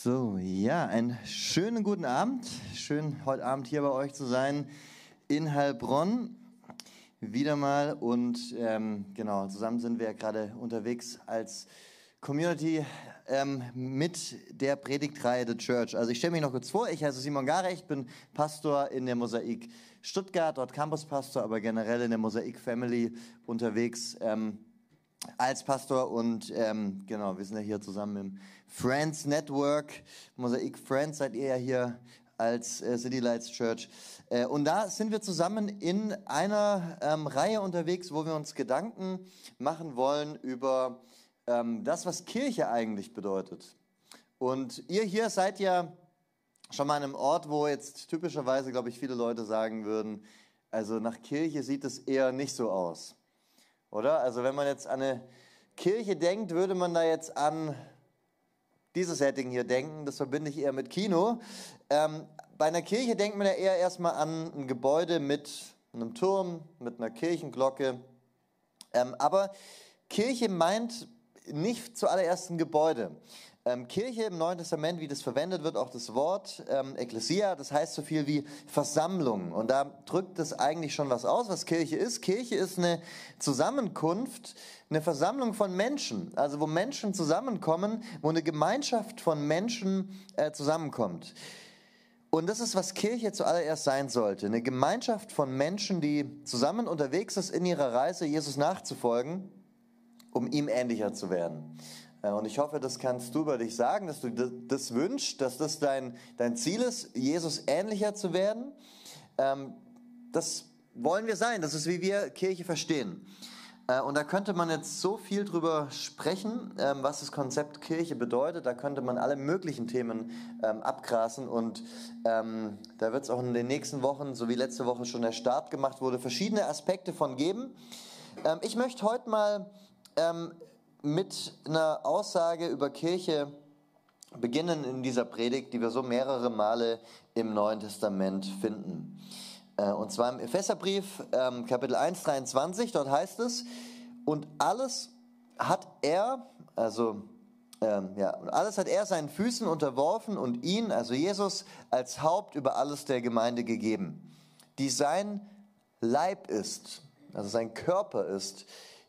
So, ja, einen schönen guten Abend. Schön heute Abend hier bei euch zu sein in Heilbronn. Wieder mal und ähm, genau, zusammen sind wir gerade unterwegs als Community ähm, mit der Predigtreihe The Church. Also ich stelle mich noch kurz vor, ich heiße Simon Garecht, bin Pastor in der Mosaik Stuttgart, dort Campuspastor, aber generell in der Mosaik Family unterwegs. Ähm, als Pastor und ähm, genau, wir sind ja hier zusammen im Friends Network, Mosaik Friends seid ihr ja hier als äh, City Lights Church. Äh, und da sind wir zusammen in einer ähm, Reihe unterwegs, wo wir uns Gedanken machen wollen über ähm, das, was Kirche eigentlich bedeutet. Und ihr hier seid ja schon mal an einem Ort, wo jetzt typischerweise, glaube ich, viele Leute sagen würden, also nach Kirche sieht es eher nicht so aus. Oder? Also wenn man jetzt an eine Kirche denkt, würde man da jetzt an dieses Setting hier denken. Das verbinde ich eher mit Kino. Ähm, bei einer Kirche denkt man ja eher erstmal an ein Gebäude mit einem Turm, mit einer Kirchenglocke. Ähm, aber Kirche meint nicht zuallererst ein Gebäude. Ähm, Kirche im Neuen Testament, wie das verwendet wird, auch das Wort ähm, Ekklesia, das heißt so viel wie Versammlung. Und da drückt es eigentlich schon was aus, was Kirche ist. Kirche ist eine Zusammenkunft, eine Versammlung von Menschen, also wo Menschen zusammenkommen, wo eine Gemeinschaft von Menschen äh, zusammenkommt. Und das ist, was Kirche zuallererst sein sollte. Eine Gemeinschaft von Menschen, die zusammen unterwegs ist in ihrer Reise, Jesus nachzufolgen, um ihm ähnlicher zu werden. Äh, und ich hoffe, das kannst du über dich sagen, dass du das wünschst, dass das dein, dein Ziel ist, Jesus ähnlicher zu werden. Ähm, das wollen wir sein. Das ist, wie wir Kirche verstehen. Äh, und da könnte man jetzt so viel drüber sprechen, ähm, was das Konzept Kirche bedeutet. Da könnte man alle möglichen Themen ähm, abgrasen. Und da wird es auch in den nächsten Wochen, so wie letzte Woche schon der Start gemacht wurde, verschiedene Aspekte von geben. ich möchte heute mal mit einer Aussage über Kirche beginnen in dieser Predigt, die wir so mehrere Male im Neuen Testament finden. Äh, und zwar im Epheserbrief, ähm, Kapitel 1, 23, dort heißt es, und alles hat er, also ähm, ja, und alles hat er seinen Füßen unterworfen und ihn, also Jesus, als Haupt über alles der Gemeinde gegeben, die sein Leib ist, also sein Körper ist,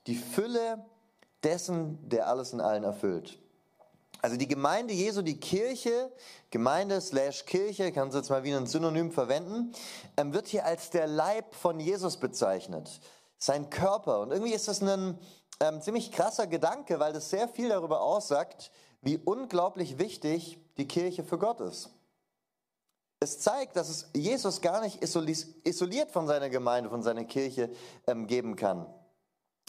die Fülle dessen, der alles in allen erfüllt. Also die Gemeinde Jesu, die Kirche, Gemeinde slash Kirche, kannst du jetzt mal wie ein Synonym verwenden, ähm, wird hier als der Leib von Jesus bezeichnet. Sein Körper. Und irgendwie ist das ein ähm, ziemlich krasser Gedanke, weil das sehr viel darüber aussagt, wie unglaublich wichtig die Kirche für Gott ist. Es zeigt, dass es Jesus gar nicht isoliert von seiner Gemeinde, von seiner Kirche ähm, geben kann.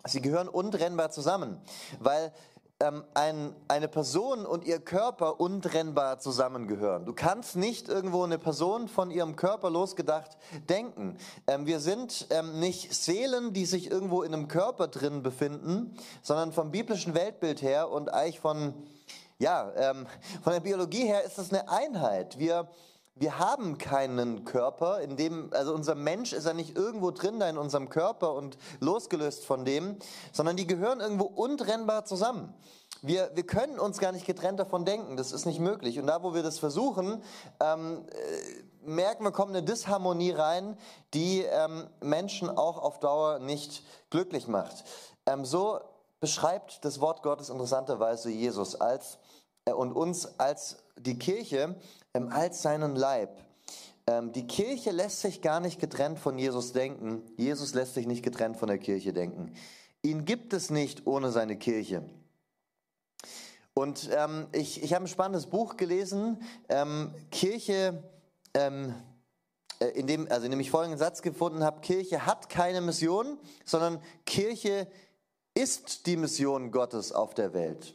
Sie gehören untrennbar zusammen, weil ähm, ein, eine Person und ihr Körper untrennbar zusammengehören. Du kannst nicht irgendwo eine Person von ihrem Körper losgedacht denken. Ähm, wir sind ähm, nicht Seelen, die sich irgendwo in einem Körper drin befinden, sondern vom biblischen Weltbild her und eigentlich von, ja, ähm, von der Biologie her ist das eine Einheit. Wir wir haben keinen Körper, in dem, also unser Mensch ist ja nicht irgendwo drin da in unserem Körper und losgelöst von dem, sondern die gehören irgendwo untrennbar zusammen. Wir, wir können uns gar nicht getrennt davon denken, das ist nicht möglich. Und da, wo wir das versuchen, ähm, äh, merken wir, kommt eine Disharmonie rein, die ähm, Menschen auch auf Dauer nicht glücklich macht. Ähm, so beschreibt das Wort Gottes interessanterweise Jesus als äh, und uns als die Kirche ähm, als seinen Leib. Ähm, die Kirche lässt sich gar nicht getrennt von Jesus denken. Jesus lässt sich nicht getrennt von der Kirche denken. Ihn gibt es nicht ohne seine Kirche. Und ähm, ich, ich habe ein spannendes Buch gelesen, ähm, Kirche, ähm, äh, in, dem, also in dem ich folgenden Satz gefunden habe, Kirche hat keine Mission, sondern Kirche ist die Mission Gottes auf der Welt.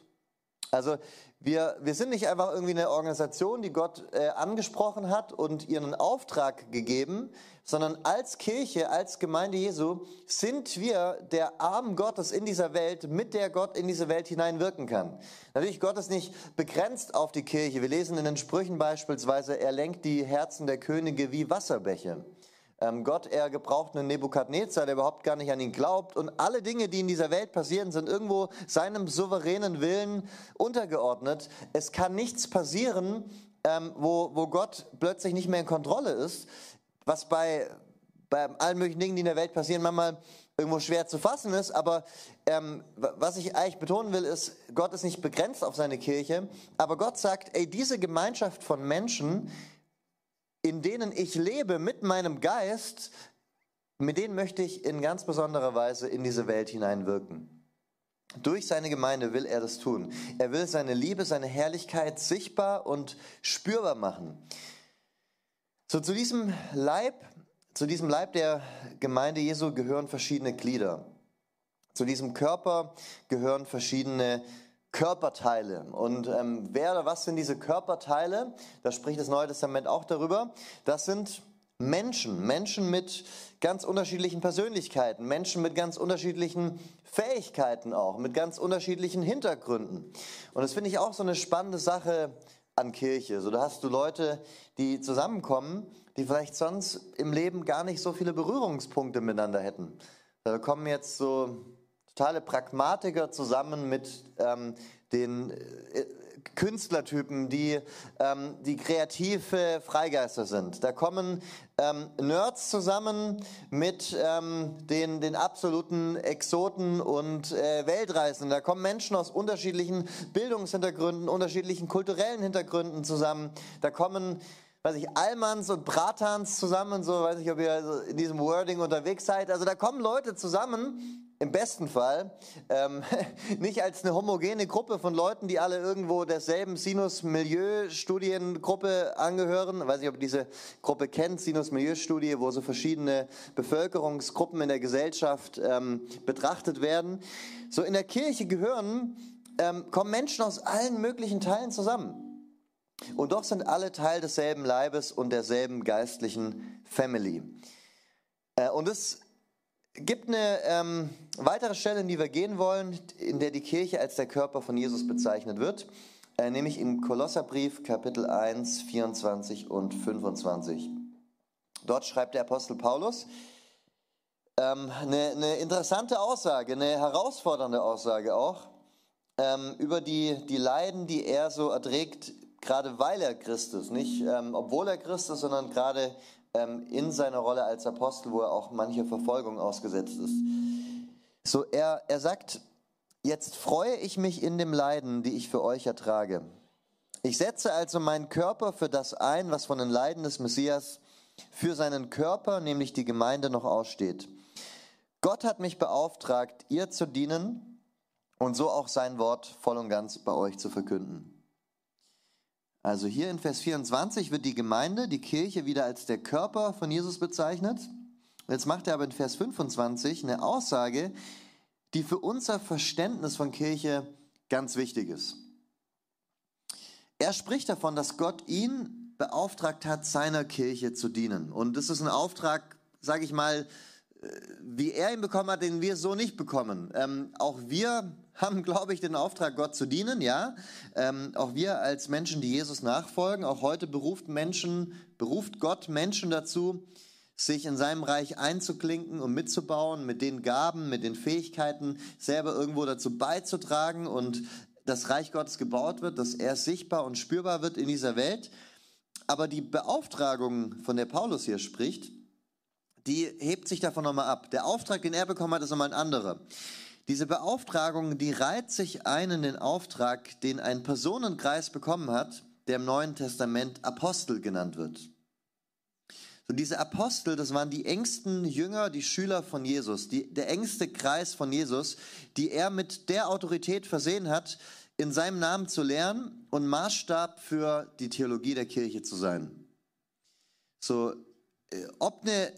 Also wir, wir sind nicht einfach irgendwie eine Organisation, die Gott äh, angesprochen hat und ihren Auftrag gegeben, sondern als Kirche, als Gemeinde Jesu sind wir der Arm Gottes in dieser Welt, mit der Gott in diese Welt hineinwirken kann. Natürlich, Gott ist nicht begrenzt auf die Kirche. Wir lesen in den Sprüchen beispielsweise, er lenkt die Herzen der Könige wie Wasserbäche. Ähm, Gott, er gebraucht einen Nebukadnezar, der überhaupt gar nicht an ihn glaubt. Und alle Dinge, die in dieser Welt passieren, sind irgendwo seinem souveränen Willen untergeordnet. Es kann nichts passieren, ähm, wo, wo Gott plötzlich nicht mehr in Kontrolle ist, was bei, bei allen möglichen Dingen, die in der Welt passieren, manchmal irgendwo schwer zu fassen ist. Aber ähm, was ich eigentlich betonen will, ist, Gott ist nicht begrenzt auf seine Kirche, aber Gott sagt, ey, diese Gemeinschaft von Menschen, in denen ich lebe mit meinem Geist, mit denen möchte ich in ganz besonderer Weise in diese Welt hineinwirken. Durch seine Gemeinde will er das tun. Er will seine Liebe, seine Herrlichkeit sichtbar und spürbar machen. So zu diesem Leib, zu diesem Leib der Gemeinde Jesu gehören verschiedene Glieder. Zu diesem Körper gehören verschiedene Körperteile. Und ähm, wer oder was sind diese Körperteile? Da spricht das Neue Testament auch darüber. Das sind Menschen, Menschen mit ganz unterschiedlichen Persönlichkeiten, Menschen mit ganz unterschiedlichen Fähigkeiten auch, mit ganz unterschiedlichen Hintergründen. Und das finde ich auch so eine spannende Sache an Kirche. So, da hast du Leute, die zusammenkommen, die vielleicht sonst im Leben gar nicht so viele Berührungspunkte miteinander hätten. Da kommen jetzt so totale Pragmatiker zusammen mit ähm, den äh, Künstlertypen, die, ähm, die kreative Freigeister sind. Da kommen ähm, Nerds zusammen mit ähm, den, den absoluten Exoten und äh, Weltreisenden. Da kommen Menschen aus unterschiedlichen Bildungshintergründen, unterschiedlichen kulturellen Hintergründen zusammen. Da kommen weiß ich, Almans und Bratans zusammen, so weiß ich, ob ihr in diesem Wording unterwegs seid. Also da kommen Leute zusammen, im besten Fall ähm, nicht als eine homogene Gruppe von Leuten, die alle irgendwo derselben Sinus-Milieu-Studiengruppe angehören. Ich weiß nicht, ob ihr diese Gruppe kennt, Sinus-Milieu-Studie, wo so verschiedene Bevölkerungsgruppen in der Gesellschaft ähm, betrachtet werden. So in der Kirche gehören, ähm, kommen Menschen aus allen möglichen Teilen zusammen. Und doch sind alle Teil desselben Leibes und derselben geistlichen Family. Äh, und das gibt eine ähm, weitere Stelle, in die wir gehen wollen, in der die Kirche als der Körper von Jesus bezeichnet wird, äh, nämlich im Kolosserbrief Kapitel 1, 24 und 25. Dort schreibt der Apostel Paulus ähm, eine, eine, interessante Aussage, eine herausfordernde Aussage auch ähm, über die, die Leiden, die er so erträgt, gerade weil er Christ ist, nicht ähm, obwohl er Christ ist, sondern gerade in seiner Rolle als Apostel, wo er auch manche Verfolgung ausgesetzt ist. So, er, er sagt, jetzt freue ich mich in dem Leiden, die ich für euch ertrage. Ich setze also meinen Körper für das ein, was von den Leiden des Messias für seinen Körper, nämlich die Gemeinde, noch aussteht. Gott hat mich beauftragt, ihr zu dienen und so auch sein Wort voll und ganz bei euch zu verkünden. Also hier in Vers 24 wird die Gemeinde, die Kirche wieder als der Körper von Jesus bezeichnet. Jetzt macht er aber in Vers 25 eine Aussage, die für unser Verständnis von Kirche ganz wichtig ist. Er spricht davon, dass Gott ihn beauftragt hat, seiner Kirche zu dienen. Und das ist ein Auftrag, sage ich mal, wie er ihn bekommen hat, den wir so nicht bekommen. Ähm, auch wir haben, glaube ich, den Auftrag, Gott zu dienen, ja. Ähm, auch wir als Menschen, die Jesus nachfolgen, auch heute beruft Menschen, beruft Gott Menschen dazu, sich in seinem Reich einzuklinken und mitzubauen, mit den Gaben, mit den Fähigkeiten selber irgendwo dazu beizutragen und das Reich Gottes gebaut wird, dass er sichtbar und spürbar wird in dieser Welt. Aber die Beauftragung, von der Paulus hier spricht, die hebt sich davon nochmal ab. Der Auftrag, den er bekommen hat, ist nochmal ein anderer. Diese Beauftragung, die reiht sich ein in den Auftrag, den ein Personenkreis bekommen hat, der im Neuen Testament Apostel genannt wird. So diese Apostel, das waren die engsten Jünger, die Schüler von Jesus, die, der engste Kreis von Jesus, die er mit der Autorität versehen hat, in seinem Namen zu lernen und Maßstab für die Theologie der Kirche zu sein. So, äh, ob eine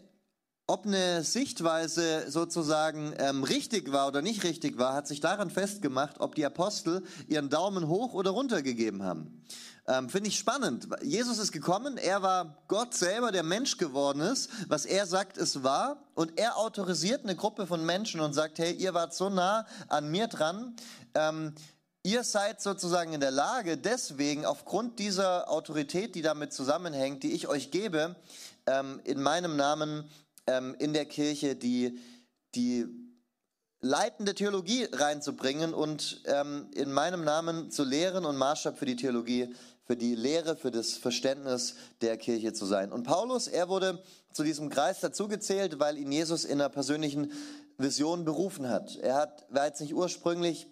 ob eine Sichtweise sozusagen ähm, richtig war oder nicht richtig war, hat sich daran festgemacht, ob die Apostel ihren Daumen hoch oder runter gegeben haben. Ähm, Finde ich spannend. Jesus ist gekommen, er war Gott selber, der Mensch geworden ist. Was er sagt, ist wahr. Und er autorisiert eine Gruppe von Menschen und sagt, hey, ihr wart so nah an mir dran. Ähm, ihr seid sozusagen in der Lage, deswegen aufgrund dieser Autorität, die damit zusammenhängt, die ich euch gebe, ähm, in meinem Namen ähm, in der Kirche die, die leitende Theologie reinzubringen und ähm, in meinem Namen zu lehren und Maßstab für die Theologie, für die Lehre, für das Verständnis der Kirche zu sein. Und Paulus, er wurde zu diesem Kreis dazugezählt, weil ihn Jesus in einer persönlichen Vision berufen hat. Er hat, war jetzt nicht ursprünglich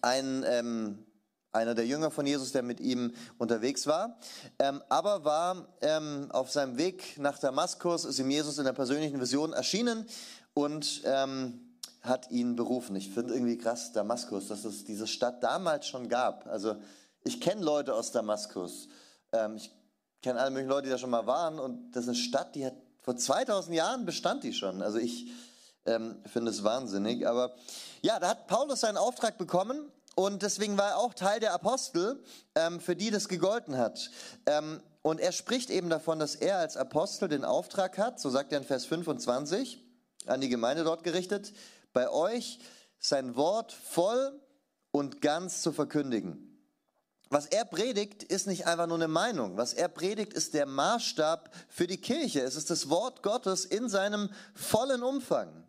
ein, ähm, einer der Jünger von Jesus, der mit ihm unterwegs war, ähm, aber war ähm, auf seinem Weg nach Damaskus, ist ihm Jesus in der persönlichen Vision erschienen und ähm, hat ihn berufen. Ich finde irgendwie krass, Damaskus, dass es diese Stadt damals schon gab. Also ich kenne Leute aus Damaskus. Ähm, ich kenne alle möglichen Leute, die da schon mal waren. Und das ist eine Stadt, die hat vor 2000 Jahren bestand die schon. Also ich ähm, finde es wahnsinnig. Aber ja, da hat Paulus seinen Auftrag bekommen. Und deswegen war er auch Teil der Apostel, ähm, für die das gegolten hat. Ähm, und er spricht eben davon, dass er als Apostel den Auftrag hat, so sagt er in Vers 25, an die Gemeinde dort gerichtet, bei euch sein Wort voll und ganz zu verkündigen. Was er predigt, ist nicht einfach nur eine Meinung. Was er predigt, ist der Maßstab für die Kirche. Es ist das Wort Gottes in seinem vollen Umfang.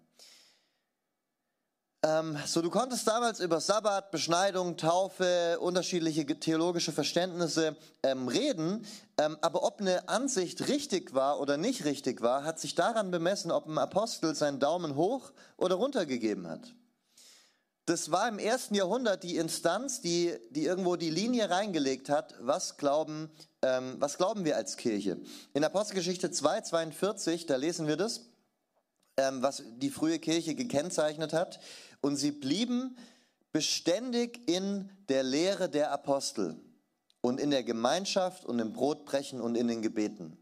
Ähm, so, du konntest damals über Sabbat, Beschneidung, Taufe, unterschiedliche theologische Verständnisse ähm, reden, ähm, aber ob eine Ansicht richtig war oder nicht richtig war, hat sich daran bemessen, ob ein Apostel seinen Daumen hoch oder runter gegeben hat. Das war im ersten Jahrhundert die Instanz, die, die irgendwo die Linie reingelegt hat, was glauben, ähm, was glauben wir als Kirche. In Apostelgeschichte 2, 42, da lesen wir das, ähm, was die frühe Kirche gekennzeichnet hat und sie blieben beständig in der Lehre der Apostel und in der Gemeinschaft und im Brotbrechen und in den Gebeten.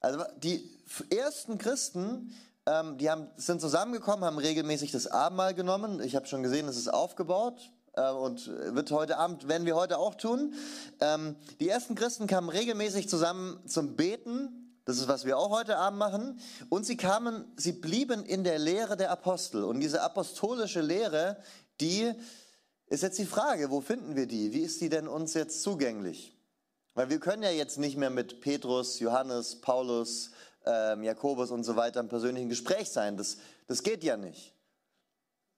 Also die ersten Christen, ähm, die haben, sind zusammengekommen, haben regelmäßig das Abendmahl genommen. Ich habe schon gesehen, es ist aufgebaut äh, und wird heute Abend, werden wir heute auch tun. Ähm, die ersten Christen kamen regelmäßig zusammen zum Beten das ist, was wir auch heute Abend machen. Und sie kamen, sie blieben in der Lehre der Apostel. Und diese apostolische Lehre, die ist jetzt die Frage, wo finden wir die? Wie ist die denn uns jetzt zugänglich? Weil wir können ja jetzt nicht mehr mit Petrus, Johannes, Paulus, ähm, Jakobus und so weiter im persönlichen Gespräch sein. Das, das geht ja nicht.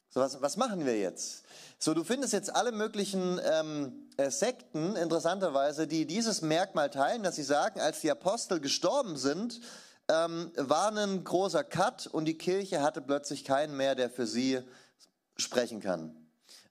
So, was, was machen wir jetzt? So, du findest jetzt alle möglichen ähm, äh, Sekten, interessanterweise, die dieses Merkmal teilen, dass sie sagen, als die Apostel gestorben sind, ähm, war ein großer Cut und die Kirche hatte plötzlich keinen mehr, der für sie sprechen kann.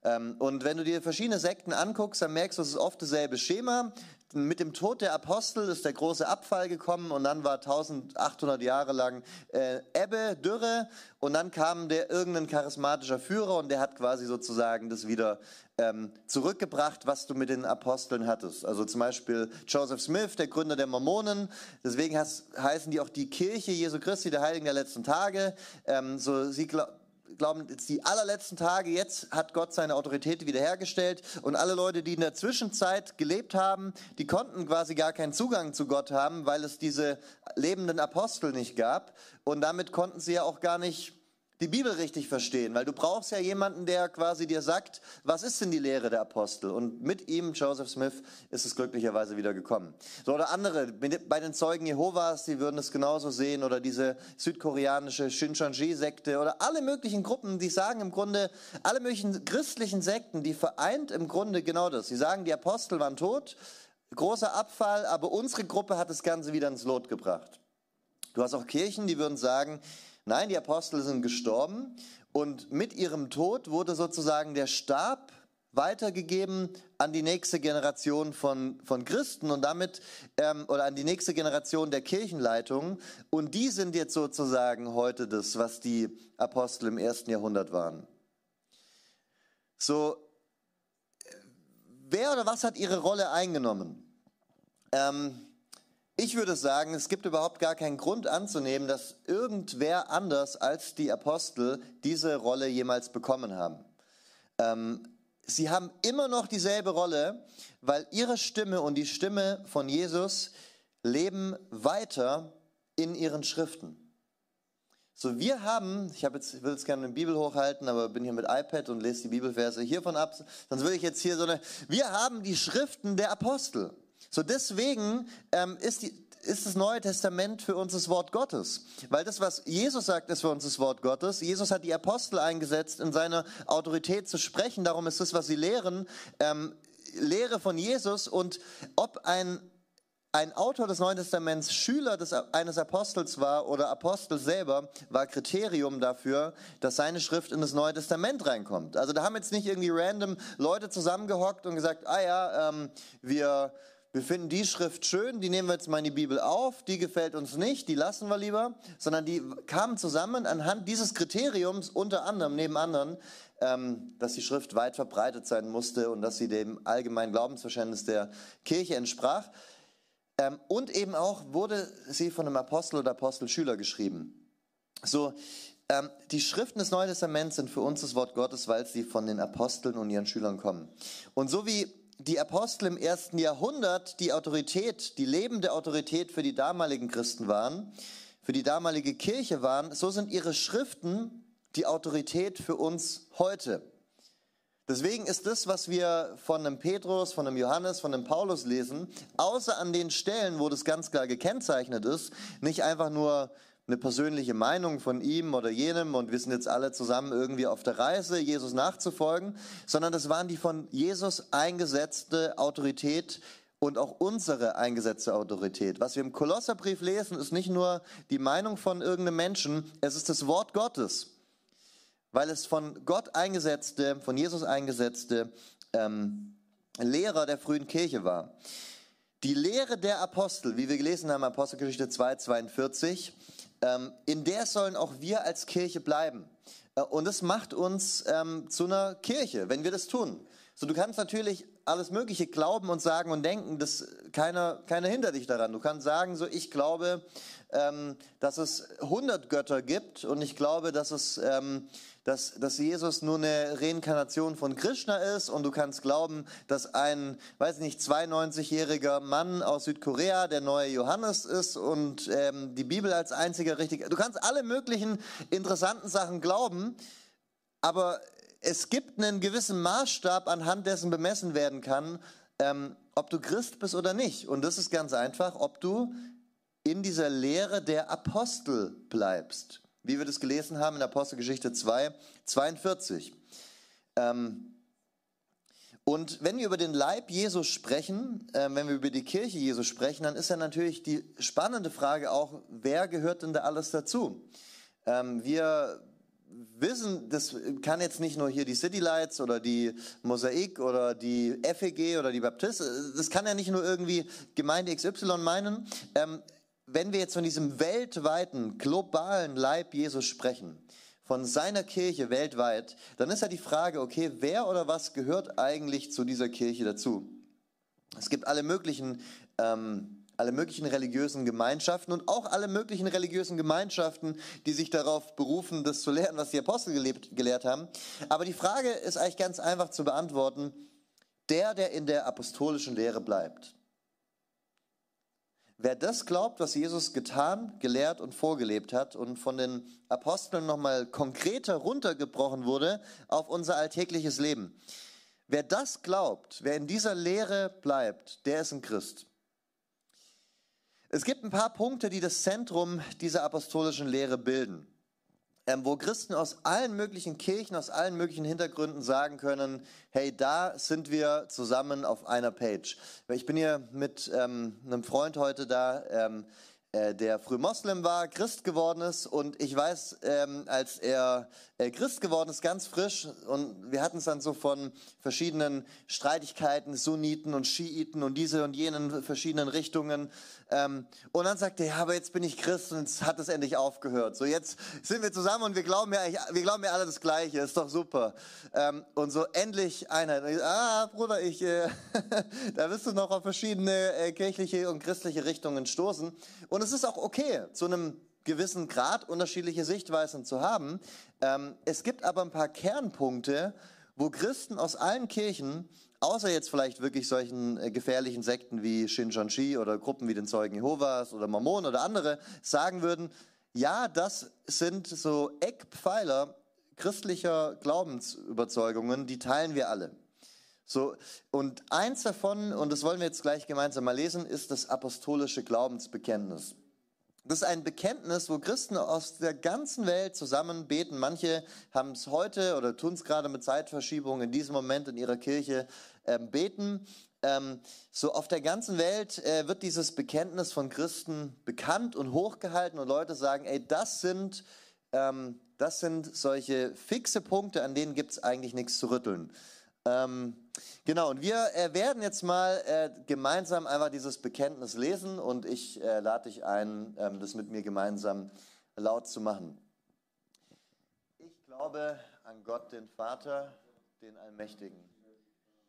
Ähm, und wenn du dir verschiedene Sekten anguckst, dann merkst du, es ist oft dasselbe Schema mit dem Tod der Apostel ist der große Abfall gekommen und dann war 1800 Jahre lang äh, Ebbe, Dürre und dann kam der irgendein charismatischer Führer und der hat quasi sozusagen das wieder ähm, zurückgebracht, was du mit den Aposteln hattest. Also zum Beispiel Joseph Smith, der Gründer der Mormonen. Deswegen heißen die auch die Kirche Jesu Christi, der Heiligen der letzten Tage. Ähm, so sie glauben glauben, jetzt die allerletzten Tage, jetzt hat Gott seine Autorität wiederhergestellt und alle Leute, die in der Zwischenzeit gelebt haben, die konnten quasi gar keinen Zugang zu Gott haben, weil es diese lebenden Apostel nicht gab. Und damit konnten sie ja auch gar nicht die Bibel richtig verstehen, weil du brauchst ja jemanden, der quasi dir sagt, was ist denn die Lehre der Apostel? Und mit ihm, Joseph Smith, ist es glücklicherweise wieder gekommen. So, oder andere, bei den Zeugen Jehovas, die würden es genauso sehen, oder diese südkoreanische Shincheonji-Sekte, oder alle möglichen Gruppen, die sagen im Grunde, alle möglichen christlichen Sekten, die vereint im Grunde genau das. Sie sagen, die Apostel waren tot, großer Abfall, aber unsere Gruppe hat das Ganze wieder ins Lot gebracht. Du hast auch Kirchen, die würden sagen, Nein, die Apostel sind gestorben und mit ihrem Tod wurde sozusagen der Stab weitergegeben an die nächste Generation von, von Christen und damit ähm, oder an die nächste Generation der Kirchenleitung. Und die sind jetzt sozusagen heute das, was die Apostel im ersten Jahrhundert waren. So, wer oder was hat ihre Rolle eingenommen? Ähm, ich würde sagen, es gibt überhaupt gar keinen Grund anzunehmen, dass irgendwer anders als die Apostel diese Rolle jemals bekommen haben. Ähm, sie haben immer noch dieselbe Rolle, weil ihre Stimme und die Stimme von Jesus leben weiter in ihren Schriften. So, wir haben, ich habe jetzt, will jetzt gerne eine Bibel hochhalten, aber bin hier mit iPad und lese die Bibelverse hiervon ab. Sonst würde ich jetzt hier so eine, wir haben die Schriften der Apostel. So deswegen ähm, ist, die, ist das Neue Testament für uns das Wort Gottes. Weil das, was Jesus sagt, ist für uns das Wort Gottes. Jesus hat die Apostel eingesetzt, in seiner Autorität zu sprechen. Darum ist das, was sie lehren, ähm, Lehre von Jesus. Und ob ein ein Autor des Neuen Testaments Schüler des, eines Apostels war oder Apostel selber, war Kriterium dafür, dass seine Schrift in das Neue Testament reinkommt. Also da haben jetzt nicht irgendwie random Leute zusammengehockt und gesagt, ah ja, ähm, wir, wir finden die Schrift schön, die nehmen wir jetzt mal in die Bibel auf, die gefällt uns nicht, die lassen wir lieber, sondern die kamen zusammen anhand dieses Kriteriums, unter anderem, neben anderen, ähm, dass die Schrift weit verbreitet sein musste und dass sie dem allgemeinen Glaubensverständnis der Kirche entsprach. Ähm, und eben auch wurde sie von einem Apostel oder Apostelschüler geschrieben. So, ähm, die Schriften des Neuen Testaments sind für uns das Wort Gottes, weil sie von den Aposteln und ihren Schülern kommen. Und so wie die Apostel im ersten Jahrhundert die Autorität, die lebende Autorität für die damaligen Christen waren, für die damalige Kirche waren, so sind ihre Schriften die Autorität für uns heute. Deswegen ist das, was wir von einem Petrus, von einem Johannes, von einem Paulus lesen, außer an den Stellen, wo das ganz klar gekennzeichnet ist, nicht einfach nur eine persönliche Meinung von ihm oder jenem und wir sind jetzt alle zusammen irgendwie auf der Reise, Jesus nachzufolgen, sondern das waren die von Jesus eingesetzte Autorität und auch unsere eingesetzte Autorität. Was wir im Kolosserbrief lesen, ist nicht nur die Meinung von irgendeinem Menschen, es ist das Wort Gottes weil es von Gott eingesetzte, von Jesus eingesetzte ähm, Lehrer der frühen Kirche war. Die Lehre der Apostel, wie wir gelesen haben, Apostelgeschichte 2, 42, ähm, in der sollen auch wir als Kirche bleiben. Äh, und es macht uns ähm, zu einer Kirche, wenn wir das tun. So, du kannst natürlich alles Mögliche glauben und sagen und denken, das keiner, keiner hindert dich daran. Du kannst sagen, so ich glaube, ähm, dass es 100 Götter gibt und ich glaube, dass es ähm, dass, dass Jesus nur eine Reinkarnation von Krishna ist und du kannst glauben, dass ein, weiß nicht, 92-jähriger Mann aus Südkorea der neue Johannes ist und ähm, die Bibel als einziger richtig. Du kannst alle möglichen interessanten Sachen glauben, aber es gibt einen gewissen Maßstab, anhand dessen bemessen werden kann, ähm, ob du Christ bist oder nicht. Und das ist ganz einfach, ob du in dieser Lehre der Apostel bleibst wie wir das gelesen haben in Apostelgeschichte 2, 42. Ähm, und wenn wir über den Leib Jesus sprechen, äh, wenn wir über die Kirche Jesus sprechen, dann ist ja natürlich die spannende Frage auch, wer gehört denn da alles dazu? Ähm, wir wissen, das kann jetzt nicht nur hier die City Lights oder die Mosaik oder die FEG oder die Baptist, das kann ja nicht nur irgendwie Gemeinde XY meinen. Ähm, wenn wir jetzt von diesem weltweiten, globalen Leib Jesus sprechen, von seiner Kirche weltweit, dann ist ja die Frage, okay, wer oder was gehört eigentlich zu dieser Kirche dazu? Es gibt alle möglichen, ähm, alle möglichen religiösen Gemeinschaften und auch alle möglichen religiösen Gemeinschaften, die sich darauf berufen, das zu lehren, was die Apostel gelebt, gelehrt haben. Aber die Frage ist eigentlich ganz einfach zu beantworten. Der, der in der apostolischen Lehre bleibt, Wer das glaubt, was Jesus getan, gelehrt und vorgelebt hat und von den Aposteln nochmal konkreter runtergebrochen wurde auf unser alltägliches Leben. Wer das glaubt, wer in dieser Lehre bleibt, der ist ein Christ. Es gibt ein paar Punkte, die das Zentrum dieser apostolischen Lehre bilden ähm, wo Christen aus allen möglichen Kirchen, aus allen möglichen Hintergründen sagen können, hey, da sind wir zusammen auf einer Page. Ich bin hier mit ähm, einem Freund heute da, ähm, äh, der früh Moslem war, Christ geworden ist und ich weiß, ähm, als er äh, Christ geworden ist, ganz frisch und wir hatten es dann so von verschiedenen Streitigkeiten, Sunniten und Schiiten und diese und jenen verschiedenen Richtungen ähm, und dann sagte er, ja, aber jetzt bin ich Christ und jetzt hat es endlich aufgehört. So jetzt sind wir zusammen und wir glauben ja, wir glauben ja alle das Gleiche, ist doch super. Ähm, und so endlich Einheit. ah, Bruder, ich, äh, da wirst du noch auf verschiedene äh, kirchliche und christliche Richtungen stoßen und es ist auch okay, zu einem gewissen Grad unterschiedliche Sichtweisen zu haben. Ähm, es gibt aber ein paar Kernpunkte, wo Christen aus allen Kirchen, außer jetzt vielleicht wirklich solchen äh, gefährlichen Sekten wie Shincheonji oder Gruppen wie den Zeugen Jehovas oder Mormonen oder andere, sagen würden, ja, das sind so Eckpfeiler christlicher Glaubensüberzeugungen, die teilen wir alle. So, und eins davon, und das wollen wir jetzt gleich gemeinsam mal lesen, ist das apostolische Glaubensbekenntnis. Das ist ein Bekenntnis, wo Christen aus der ganzen Welt zusammen beten. Manche haben es heute oder tun es gerade mit Zeitverschiebung in diesem Moment in ihrer Kirche äh, beten. Ähm, so auf der ganzen Welt äh, wird dieses Bekenntnis von Christen bekannt und hochgehalten und Leute sagen, ey, das sind, ähm, das sind solche fixe Punkte, an denen gibt es eigentlich nichts zu rütteln. Ähm, genau, und wir äh, werden jetzt mal äh, gemeinsam einfach dieses Bekenntnis lesen und ich äh, lade dich ein, ähm, das mit mir gemeinsam laut zu machen. Ich glaube an Gott, den Vater, den Allmächtigen,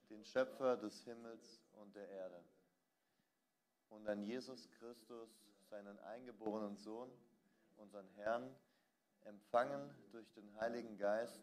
den Schöpfer des Himmels und der Erde und an Jesus Christus, seinen eingeborenen Sohn, unseren Herrn, empfangen durch den Heiligen Geist,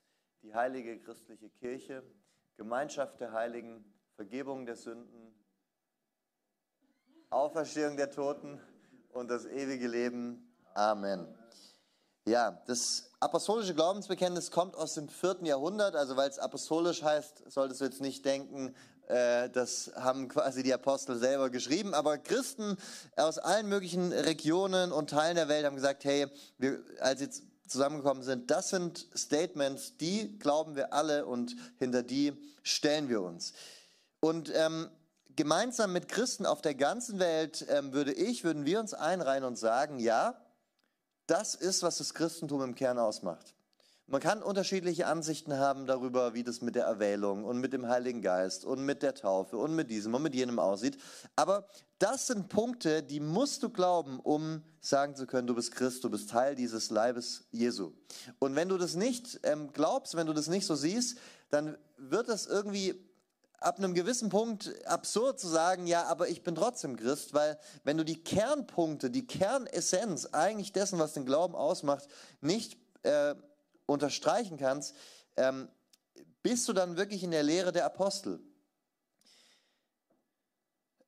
die heilige christliche Kirche, Gemeinschaft der Heiligen, Vergebung der Sünden, Auferstehung der Toten und das ewige Leben. Amen. Ja, das apostolische Glaubensbekenntnis kommt aus dem vierten Jahrhundert, also weil es apostolisch heißt, solltest du jetzt nicht denken, äh, das haben quasi die Apostel selber geschrieben, aber Christen aus allen möglichen Regionen und Teilen der Welt haben gesagt, hey, wir, als jetzt zusammengekommen sind, das sind Statements, die glauben wir alle und hinter die stellen wir uns. Und ähm, gemeinsam mit Christen auf der ganzen Welt ähm, würde ich, würden wir uns einreihen und sagen, ja, das ist, was das Christentum im Kern ausmacht. Man kann unterschiedliche Ansichten haben darüber, wie das mit der Erwählung und mit dem Heiligen Geist und mit der Taufe und mit diesem und mit jenem aussieht. Aber das sind Punkte, die musst du glauben, um sagen zu können, du bist Christ, du bist Teil dieses Leibes Jesu. Und wenn du das nicht ähm, glaubst, wenn du das nicht so siehst, dann wird das irgendwie ab einem gewissen Punkt absurd zu sagen, ja, aber ich bin trotzdem Christ, weil wenn du die Kernpunkte, die Kernessenz eigentlich dessen, was den Glauben ausmacht, nicht äh, unterstreichen kannst, ähm, bist du dann wirklich in der Lehre der Apostel.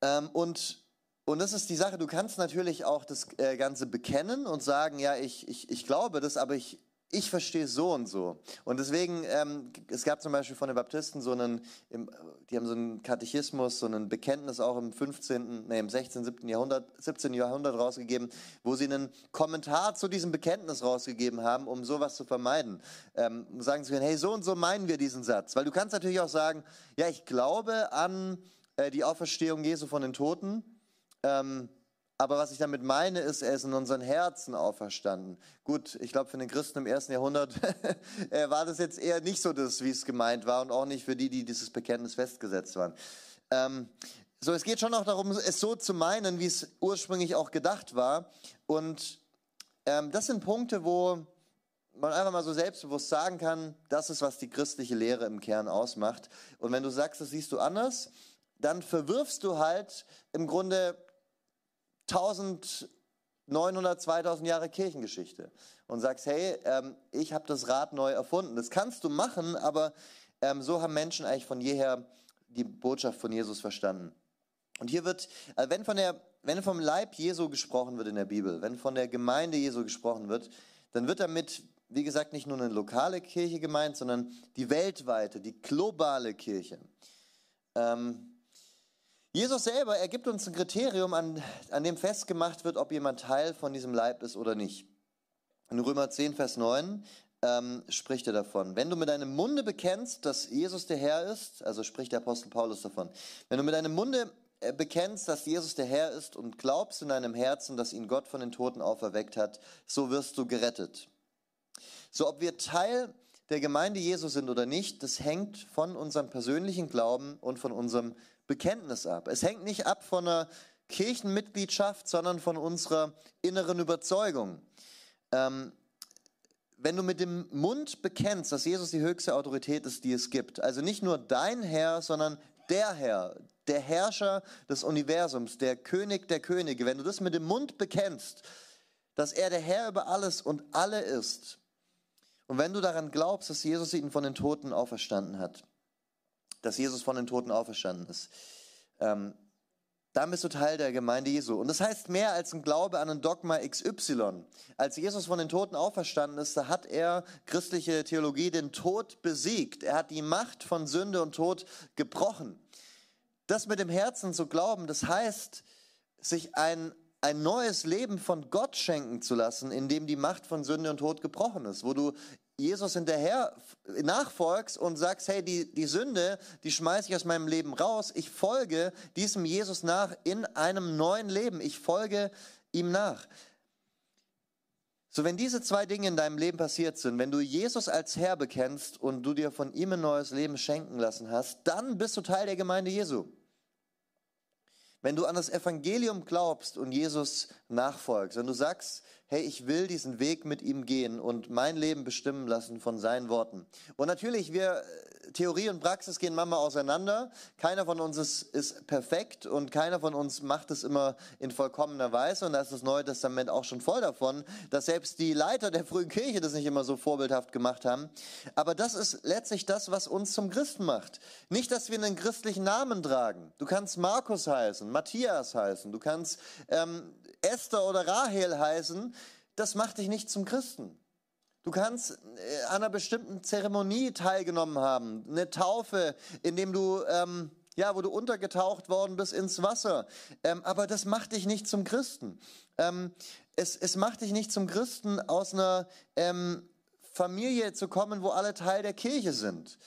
Ähm, und, und das ist die Sache, du kannst natürlich auch das äh, Ganze bekennen und sagen, ja, ich, ich, ich glaube das, aber ich, ich verstehe so und so. Und deswegen, ähm, es gab zum Beispiel von den Baptisten so einen, im, die haben so einen Katechismus, so ein Bekenntnis auch im 15., nee, im 16., 17. Jahrhundert, 17. Jahrhundert rausgegeben, wo sie einen Kommentar zu diesem Bekenntnis rausgegeben haben, um sowas zu vermeiden. Ähm, sagen zu können, hey, so und so meinen wir diesen Satz. Weil du kannst natürlich auch sagen, ja, ich glaube an äh, die Auferstehung Jesu von den Toten, ähm, aber was ich damit meine, ist, er ist in unseren Herzen auferstanden. Gut, ich glaube, für den Christen im ersten Jahrhundert äh, war das jetzt eher nicht so, das, wie es gemeint war und auch nicht für die, die dieses Bekenntnis festgesetzt waren. Ähm, so, es geht schon auch darum, es so zu meinen, wie es ursprünglich auch gedacht war. Und ähm, das sind Punkte, wo man einfach mal so selbstbewusst sagen kann, das ist, was die christliche Lehre im Kern ausmacht. Und wenn du sagst, das siehst du anders, dann verwirfst du halt im Grunde 1900, 2000 Jahre Kirchengeschichte und sagst, hey, ähm, ich habe das Rad neu erfunden. Das kannst du machen, aber ähm, so haben Menschen eigentlich von jeher die Botschaft von Jesus verstanden. Und hier wird, äh, wenn, von der, wenn vom Leib Jesu gesprochen wird in der Bibel, wenn von der Gemeinde Jesu gesprochen wird, dann wird damit, wie gesagt, nicht nur eine lokale Kirche gemeint, sondern die weltweite, die globale Kirche. Ähm, Jesus selber, er gibt uns ein Kriterium, an, an dem festgemacht wird, ob jemand Teil von diesem Leib ist oder nicht. In Römer 10, Vers 9 ähm, spricht er davon. Wenn du mit deinem Munde bekennst, dass Jesus der Herr ist, also spricht der Apostel Paulus davon, wenn du mit deinem Munde äh, bekennst, dass Jesus der Herr ist und glaubst in deinem Herzen, dass ihn Gott von den Toten auferweckt hat, so wirst du gerettet. So, ob wir Teil der Gemeinde Jesu sind oder nicht, das hängt von unserem persönlichen Glauben und von unserem Bekenntnis ab. Es hängt nicht ab von einer Kirchenmitgliedschaft, sondern von unserer inneren Überzeugung. Ähm, wenn du mit dem Mund bekennst, dass Jesus die höchste Autorität ist, die es gibt, also nicht nur dein Herr, sondern der Herr, der Herrscher des Universums, der König der Könige, wenn du das mit dem Mund bekennst, dass er der Herr über alles und alle ist, und wenn du daran glaubst, dass Jesus ihn von den Toten auferstanden hat, dass Jesus von den Toten auferstanden ist, ähm, dann bist du Teil der Gemeinde Jesu. Und das heißt mehr als ein Glaube an ein Dogma XY. Als Jesus von den Toten auferstanden ist, da hat er christliche Theologie den Tod besiegt. Er hat die Macht von Sünde und Tod gebrochen. Das mit dem Herzen zu glauben, das heißt, sich ein, ein neues Leben von Gott schenken zu lassen, in dem die Macht von Sünde und Tod gebrochen ist, wo du Jesus hinterher nachfolgst und sagst, hey, die, die Sünde, die schmeiße ich aus meinem Leben raus. Ich folge diesem Jesus nach in einem neuen Leben. Ich folge ihm nach. So, wenn diese zwei Dinge in deinem Leben passiert sind, wenn du Jesus als Herr bekennst und du dir von ihm ein neues Leben schenken lassen hast, dann bist du Teil der Gemeinde Jesu. Wenn du an das Evangelium glaubst und Jesus nachfolgst, wenn du sagst, hey, ich will diesen Weg mit ihm gehen und mein Leben bestimmen lassen von seinen Worten. Und natürlich, wir, Theorie und Praxis gehen manchmal auseinander. Keiner von uns ist, ist perfekt und keiner von uns macht es immer in vollkommener Weise. Und da ist das Neue Testament auch schon voll davon, dass selbst die Leiter der frühen Kirche das nicht immer so vorbildhaft gemacht haben. Aber das ist letztlich das, was uns zum Christen macht. Nicht, dass wir einen christlichen Namen tragen. Du kannst Markus heißen, Matthias heißen, du kannst ähm, Esther oder Rahel heißen, das macht dich nicht zum Christen. Du kannst äh, an einer bestimmten Zeremonie teilgenommen haben, eine Taufe, in dem du ähm, ja, wo du untergetaucht worden bist ins Wasser. Ähm, aber das macht dich nicht zum Christen. Ähm, es, es macht dich nicht zum Christen, aus einer ähm, Familie zu kommen, wo alle Teil der Kirche sind.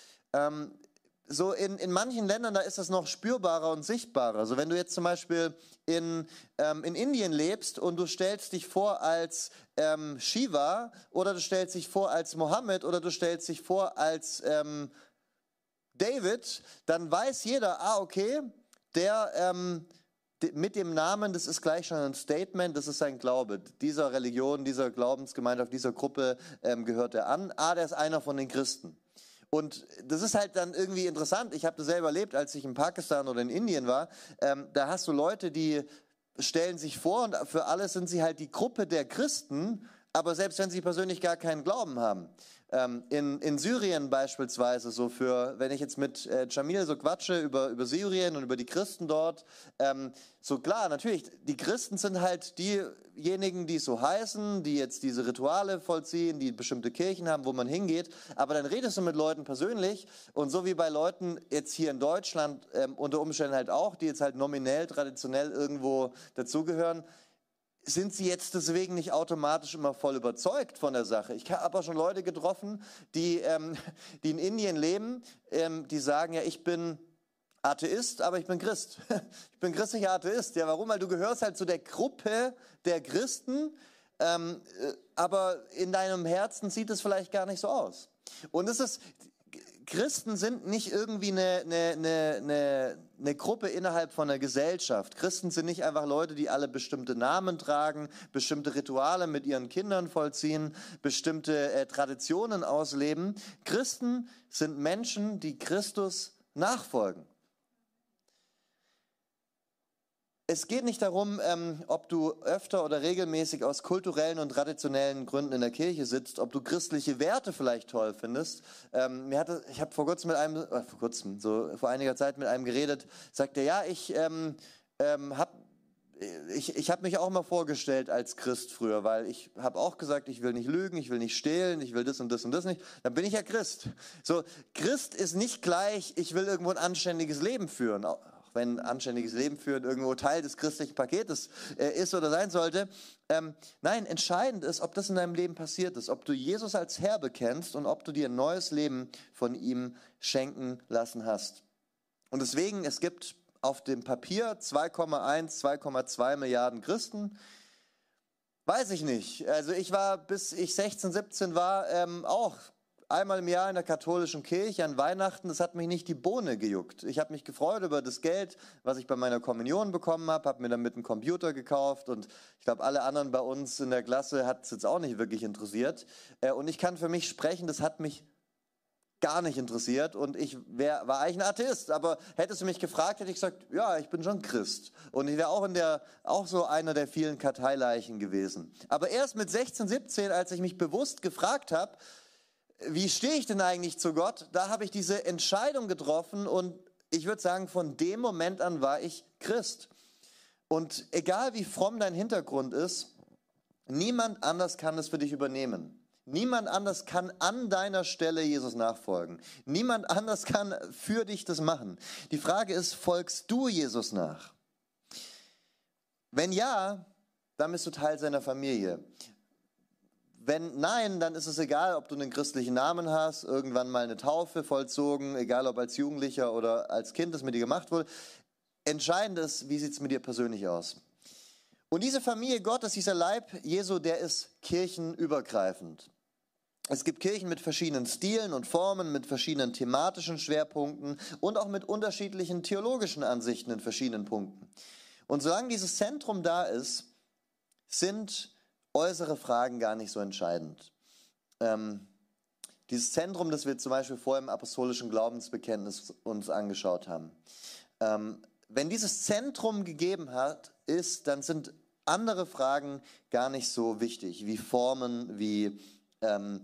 So in, in manchen Ländern, da ist das noch spürbarer und sichtbarer. Also wenn du jetzt zum Beispiel in, ähm, in Indien lebst und du stellst dich vor als ähm, Shiva oder du stellst dich vor als Mohammed oder du stellst dich vor als ähm, David, dann weiß jeder, ah okay, der ähm, mit dem Namen, das ist gleich schon ein Statement, das ist sein Glaube. Dieser Religion, dieser Glaubensgemeinschaft, dieser Gruppe ähm, gehört er an. Ah, der ist einer von den Christen. Und das ist halt dann irgendwie interessant. Ich habe das selber erlebt, als ich in Pakistan oder in Indien war. Ähm, da hast du Leute, die stellen sich vor und für alles sind sie halt die Gruppe der Christen, aber selbst wenn sie persönlich gar keinen Glauben haben. Ähm, in, in Syrien beispielsweise, so für, wenn ich jetzt mit äh, Jamil so quatsche über, über Syrien und über die Christen dort, ähm, so klar, natürlich, die Christen sind halt diejenigen, die so heißen, die jetzt diese Rituale vollziehen, die bestimmte Kirchen haben, wo man hingeht, aber dann redest du mit Leuten persönlich und so wie bei Leuten jetzt hier in Deutschland ähm, unter Umständen halt auch, die jetzt halt nominell, traditionell irgendwo dazugehören, sind sie jetzt deswegen nicht automatisch immer voll überzeugt von der Sache. Ich habe aber schon Leute getroffen, die, ähm, die in Indien leben, ähm, die sagen, ja, ich bin Atheist, aber ich bin Christ. Ich bin christlicher Atheist. Ja, warum? Weil du gehörst halt zu der Gruppe der Christen, ähm, äh, aber in deinem Herzen sieht es vielleicht gar nicht so aus. Und es ist, Christen sind nicht irgendwie eine, eine, eine, eine, Gruppe innerhalb von einer Gesellschaft. Christen sind nicht einfach Leute, die alle bestimmte Namen tragen, bestimmte Rituale mit ihren Kindern vollziehen, bestimmte äh, Traditionen ausleben. Christen sind Menschen, die Christus nachfolgen. Es geht nicht darum, ähm, ob du öfter oder regelmäßig aus kulturellen und traditionellen Gründen in der Kirche sitzt, ob du christliche Werte vielleicht toll findest. Ähm, mir hatte, ich habe vor kurzem mit einem, äh, vor kurzem, so vor einiger Zeit mit einem geredet, sagte, ja, ich ähm, ähm, habe ich, ich habe mich auch mal vorgestellt als Christ früher, weil ich habe auch gesagt, ich will nicht lügen, ich will nicht stehlen, ich will das und das und das nicht. Dann bin ich ja Christ. So, Christ ist nicht gleich, ich will irgendwo ein anständiges Leben führen wenn anständiges Leben führen irgendwo Teil des christlichen Paketes äh, ist oder sein sollte. Ähm, nein, entscheidend ist, ob das in deinem Leben passiert ist, ob du Jesus als Herr bekennst und ob du dir ein neues Leben von ihm schenken lassen hast. Und deswegen, es gibt auf dem Papier 2,1, 2,2 Milliarden Christen. Weiß ich nicht. Also ich war, bis ich 16, 17 war, ähm, auch einmal im Jahr in der katholischen Kirche an Weihnachten, das hat mich nicht die Bohne gejuckt. Ich habe mich gefreut über das Geld, was ich bei meiner Kommunion bekommen habe, habe mir damit einen Computer gekauft und ich glaube, alle anderen bei uns in der Klasse hat es jetzt auch nicht wirklich interessiert. Äh, und ich kann für mich sprechen, das hat mich gar nicht interessiert und ich wär, war eigentlich ein Atheist. Aber hättest du mich gefragt, hätte ich gesagt, ja, ich bin schon Christ. Und ich wäre auch auch so einer der vielen Karteileichen gewesen. Aber erst mit 16, 17, als ich mich bewusst gefragt habe, wie stehe ich denn eigentlich zu Gott, da habe ich diese Entscheidung getroffen und ich würde sagen, von dem Moment an war ich Christ. Und egal wie fromm dein Hintergrund ist, niemand anders kann es für dich übernehmen. Niemand anders kann an deiner Stelle Jesus nachfolgen. Niemand anders kann für dich das machen. Die Frage ist, folgst du Jesus nach? Wenn ja, dann bist du Teil seiner Familie. Wenn nein, dann ist es egal, ob du einen christlichen Namen hast, irgendwann mal eine Taufe vollzogen, egal ob als Jugendlicher oder als Kind das mit dir gemacht wurde. Entscheidend ist, wie sieht es mit dir persönlich aus? Und diese Familie Gottes, dieser Leib Jesu, der ist kirchenübergreifend. Es gibt Kirchen mit verschiedenen Stilen und Formen, mit verschiedenen thematischen Schwerpunkten und auch mit unterschiedlichen theologischen Ansichten in verschiedenen Punkten. Und solange dieses Zentrum da ist, sind äußere Fragen gar nicht so entscheidend. Ähm, dieses Zentrum, das wir zum Beispiel vorher im apostolischen Glaubensbekenntnis uns angeschaut haben. Ähm, wenn dieses Zentrum gegeben hat, ist, dann sind andere Fragen gar nicht so wichtig, wie Formen, wie ähm,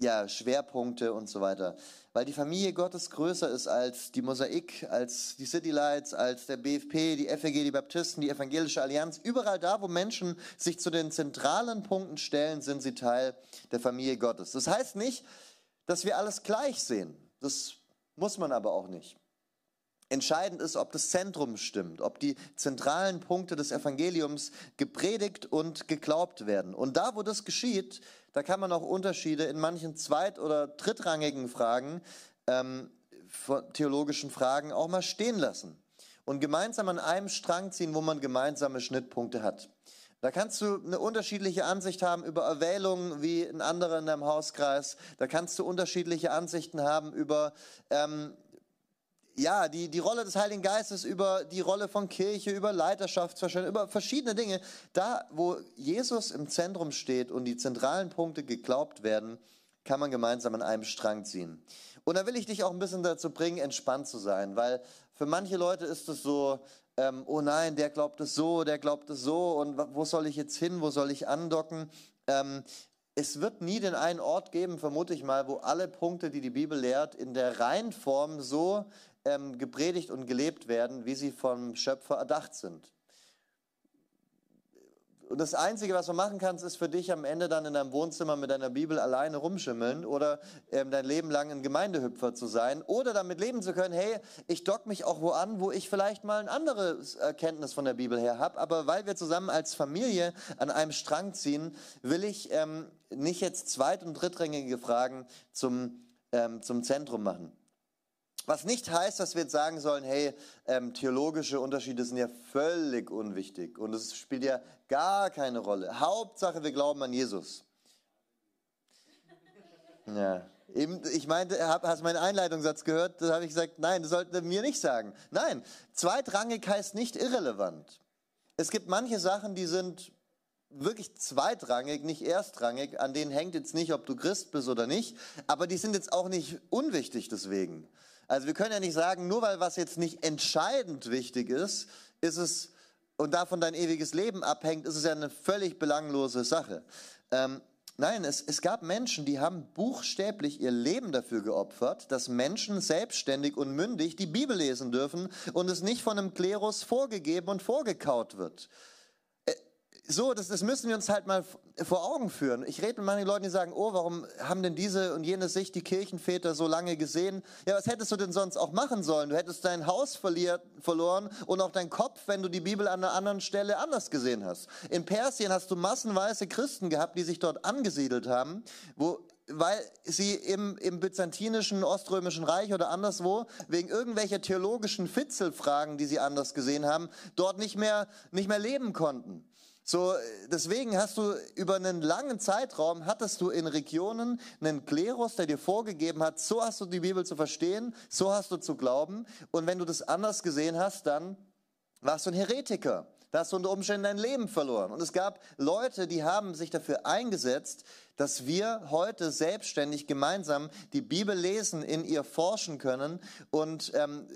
ja, Schwerpunkte und so weiter. Weil die Familie Gottes größer ist als die Mosaik, als die City Lights, als der BFP, die FEG, die Baptisten, die Evangelische Allianz. Überall da, wo Menschen sich zu den zentralen Punkten stellen, sind sie Teil der Familie Gottes. Das heißt nicht, dass wir alles gleich sehen. Das muss man aber auch nicht. Entscheidend ist, ob das Zentrum stimmt, ob die zentralen Punkte des Evangeliums gepredigt und geglaubt werden. Und da, wo das geschieht, da kann man auch Unterschiede in manchen zweit- oder drittrangigen Fragen, ähm, theologischen Fragen auch mal stehen lassen und gemeinsam an einem Strang ziehen, wo man gemeinsame Schnittpunkte hat. Da kannst du eine unterschiedliche Ansicht haben über Erwählungen wie ein anderer in deinem Hauskreis. Da kannst du unterschiedliche Ansichten haben über ähm, ja, die, die Rolle des Heiligen Geistes, über die Rolle von Kirche, über Leiterschaftsverständnis, über verschiedene Dinge. Da, wo Jesus im Zentrum steht und die zentralen Punkte geglaubt werden, kann man gemeinsam an einem Strang ziehen. Und da will ich dich auch ein bisschen dazu bringen, entspannt zu sein, weil für manche Leute ist es so, ähm, oh nein, der glaubt es so, der glaubt es so und wo soll ich jetzt hin, wo soll ich andocken? Ähm, es wird nie den einen Ort geben, vermute ich mal, wo alle Punkte, die die Bibel lehrt, in der Reihenform so ähm, gepredigt und gelebt werden, wie sie vom Schöpfer erdacht sind. Und das Einzige, was du machen kannst, ist für dich am Ende dann in deinem Wohnzimmer mit deiner Bibel alleine rumschimmeln oder ähm, dein Leben lang ein Gemeindehüpfer zu sein oder damit leben zu können, hey, ich dock mich auch wo an, wo ich vielleicht mal ein anderes Erkenntnis von der Bibel her habe, aber weil wir zusammen als Familie an einem Strang ziehen, will ich ähm, nicht jetzt zweit- und drittrangige Fragen zum, ähm, zum Zentrum machen. Was nicht heißt, dass wir jetzt sagen sollen, hey, ähm, theologische Unterschiede sind ja völlig unwichtig und es spielt ja gar keine Rolle. Hauptsache, wir glauben an Jesus. Ja. Ich meinte, hast meinen Einleitungssatz gehört, da habe ich gesagt, nein, das sollten wir nicht sagen. Nein, zweitrangig heißt nicht irrelevant. Es gibt manche Sachen, die sind wirklich zweitrangig, nicht erstrangig, an denen hängt jetzt nicht, ob du Christ bist oder nicht, aber die sind jetzt auch nicht unwichtig deswegen. Also wir können ja nicht sagen, nur weil was jetzt nicht entscheidend wichtig ist, ist es und davon dein ewiges Leben abhängt, ist es ja eine völlig belanglose Sache. Ähm, nein, es, es gab Menschen, die haben buchstäblich ihr Leben dafür geopfert, dass Menschen selbstständig und mündig die Bibel lesen dürfen und es nicht von einem Klerus vorgegeben und vorgekaut wird so, das, das müssen wir uns halt mal vor Augen führen. Ich rede mit manchen Leuten, die sagen, oh, warum haben denn diese und jene Sicht die Kirchenväter so lange gesehen? Ja, was hättest du denn sonst auch machen sollen? Du hättest dein Haus verliert, verloren und auch deinen Kopf, wenn du die Bibel an einer anderen Stelle anders gesehen hast. In Persien hast du massenweise Christen gehabt, die sich dort angesiedelt haben, wo weil sie im, im byzantinischen, oströmischen Reich oder anderswo wegen irgendwelcher theologischen Fitzelfragen, die sie anders gesehen haben, dort nicht mehr, nicht mehr leben konnten. So, deswegen hast du über einen langen Zeitraum, hattest du in Regionen einen Klerus, der dir vorgegeben hat, so hast du die Bibel zu verstehen, so hast du zu glauben. Und wenn du das anders gesehen hast, dann warst du ein Heretiker. Da hast du unter Umständen dein Leben verloren. Und es gab Leute, die haben sich dafür eingesetzt, dass wir heute selbstständig gemeinsam die Bibel lesen, in ihr forschen können und ähm,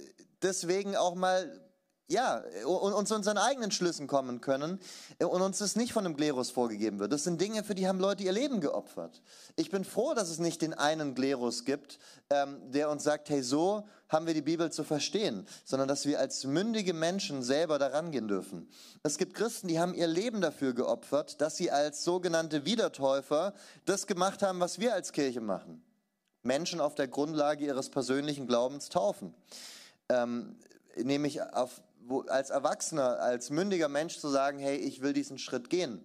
deswegen auch mal ja, und, und zu unseren eigenen Schlüssen kommen können und uns das nicht von einem Glerus vorgegeben wird. Das sind Dinge, für die haben Leute ihr Leben geopfert. Ich bin froh, dass es nicht den einen Glerus gibt, ähm, der uns sagt, hey, so haben wir die Bibel zu verstehen, sondern dass wir als mündige Menschen selber daran gehen dürfen. Es gibt Christen, die haben ihr Leben dafür geopfert, dass sie als sogenannte Wiedertäufer das gemacht haben, was wir als Kirche machen. Menschen auf der Grundlage ihres persönlichen Glaubens taufen. Ähm, nämlich auf wo, als Erwachsener, als mündiger Mensch zu sagen, hey, ich will diesen Schritt gehen.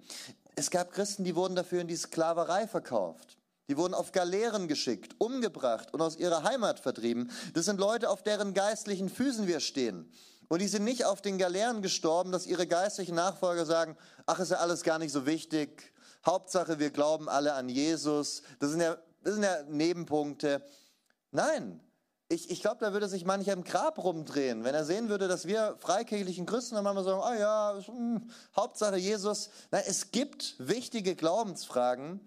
Es gab Christen, die wurden dafür in die Sklaverei verkauft. Die wurden auf Galeeren geschickt, umgebracht und aus ihrer Heimat vertrieben. Das sind Leute, auf deren geistlichen Füßen wir stehen. Und die sind nicht auf den Galeeren gestorben, dass ihre geistlichen Nachfolger sagen, ach, ist ja alles gar nicht so wichtig. Hauptsache, wir glauben alle an Jesus. Das sind ja, das sind ja Nebenpunkte. Nein, ich, ich glaube, da würde sich mancher im Grab rumdrehen, wenn er sehen würde, dass wir freikirchlichen Christen dann mal sagen, ah ja, mh, hm, Hauptsache Jesus. Nein, es gibt wichtige Glaubensfragen,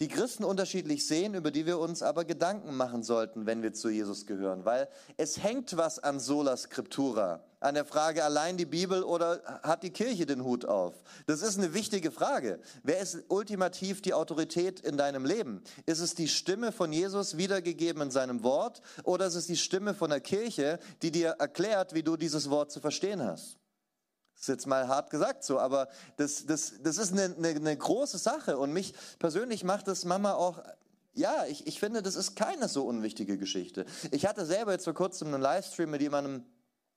die Christen unterschiedlich sehen, über die wir uns aber Gedanken machen sollten, wenn wir zu Jesus gehören. Weil es hängt was an Sola Scriptura, an der Frage allein die Bibel oder hat die Kirche den Hut auf? Das ist eine wichtige Frage. Wer ist ultimativ die Autorität in deinem Leben? Ist es die Stimme von Jesus wiedergegeben in seinem Wort oder ist es die Stimme von der Kirche, die dir erklärt, wie du dieses Wort zu verstehen hast? Das ist jetzt mal hart gesagt so, aber das, das, das ist eine, eine, eine große Sache und mich persönlich macht das Mama auch ja, ich, ich finde, das ist keine so unwichtige Geschichte. Ich hatte selber jetzt vor kurzem einen Livestream mit jemandem,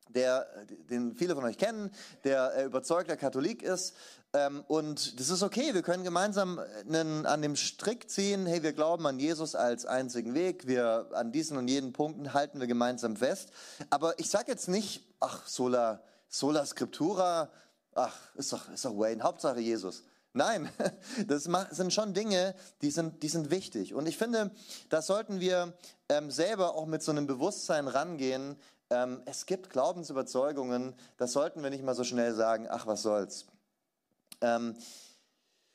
der, den viele von euch kennen, der äh, überzeugter Katholik ist. Ähm, und das ist okay, wir können gemeinsam einen, an dem Strick ziehen, hey, wir glauben an Jesus als einzigen Weg, wir an diesen und jenen Punkten halten wir gemeinsam fest. Aber ich sage jetzt nicht, ach, Sola, Sola Scriptura, ach, ist doch, ist doch Wayne, Hauptsache Jesus. Nein, das sind schon Dinge, die sind, die sind wichtig. Und ich finde, da sollten wir ähm, selber auch mit so einem Bewusstsein rangehen. Ähm, es gibt Glaubensüberzeugungen, das sollten wir nicht mal so schnell sagen, ach, was soll's. Ähm,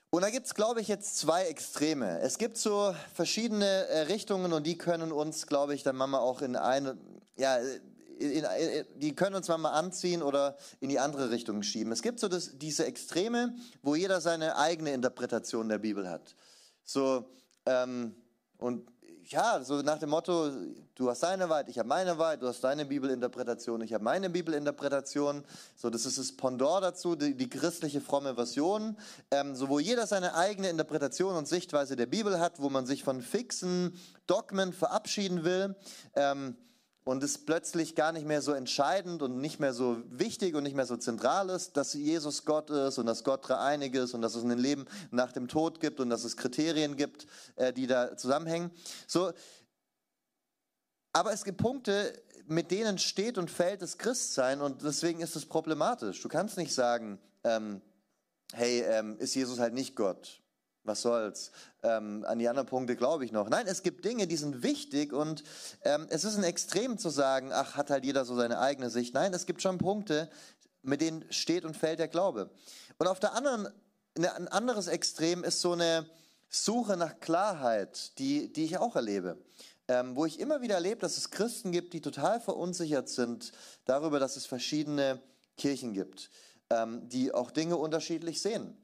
und da gibt es, glaube ich, jetzt zwei Extreme. Es gibt so verschiedene äh, Richtungen und die können uns, glaube ich, dann Mama auch in eine, ja, in, in, die können uns mal anziehen oder in die andere Richtung schieben. Es gibt so das, diese Extreme, wo jeder seine eigene Interpretation der Bibel hat. So, ähm, und ja, so nach dem Motto, du hast deine Wahrheit, ich habe meine Wahrheit, du hast deine Bibelinterpretation, ich habe meine Bibelinterpretation. So, das ist das Pendant dazu, die, die christliche fromme Version, ähm, so wo jeder seine eigene Interpretation und Sichtweise der Bibel hat, wo man sich von fixen Dogmen verabschieden will. Ähm, und es plötzlich gar nicht mehr so entscheidend und nicht mehr so wichtig und nicht mehr so zentral ist, dass Jesus Gott ist und dass Gott dreieinig ist und dass es ein Leben nach dem Tod gibt und dass es Kriterien gibt, äh, die da zusammenhängen. So, aber es gibt Punkte, mit denen steht und fällt das Christsein und deswegen ist es problematisch. Du kannst nicht sagen, ähm, hey, ähm, ist Jesus halt nicht Gott? Was soll's. Ähm, an die anderen Punkte glaube ich noch. Nein, es gibt Dinge, die sind wichtig und ähm, es ist ein Extrem zu sagen, ach, hat halt jeder so seine eigene Sicht. Nein, es gibt schon Punkte, mit denen steht und fällt der Glaube. Und auf der anderen, ein anderes Extrem ist so eine Suche nach Klarheit, die, die ich auch erlebe. Ähm, wo ich immer wieder erlebe, dass es Christen gibt, die total verunsichert sind darüber, dass es verschiedene Kirchen gibt, ähm, die auch Dinge unterschiedlich sehen.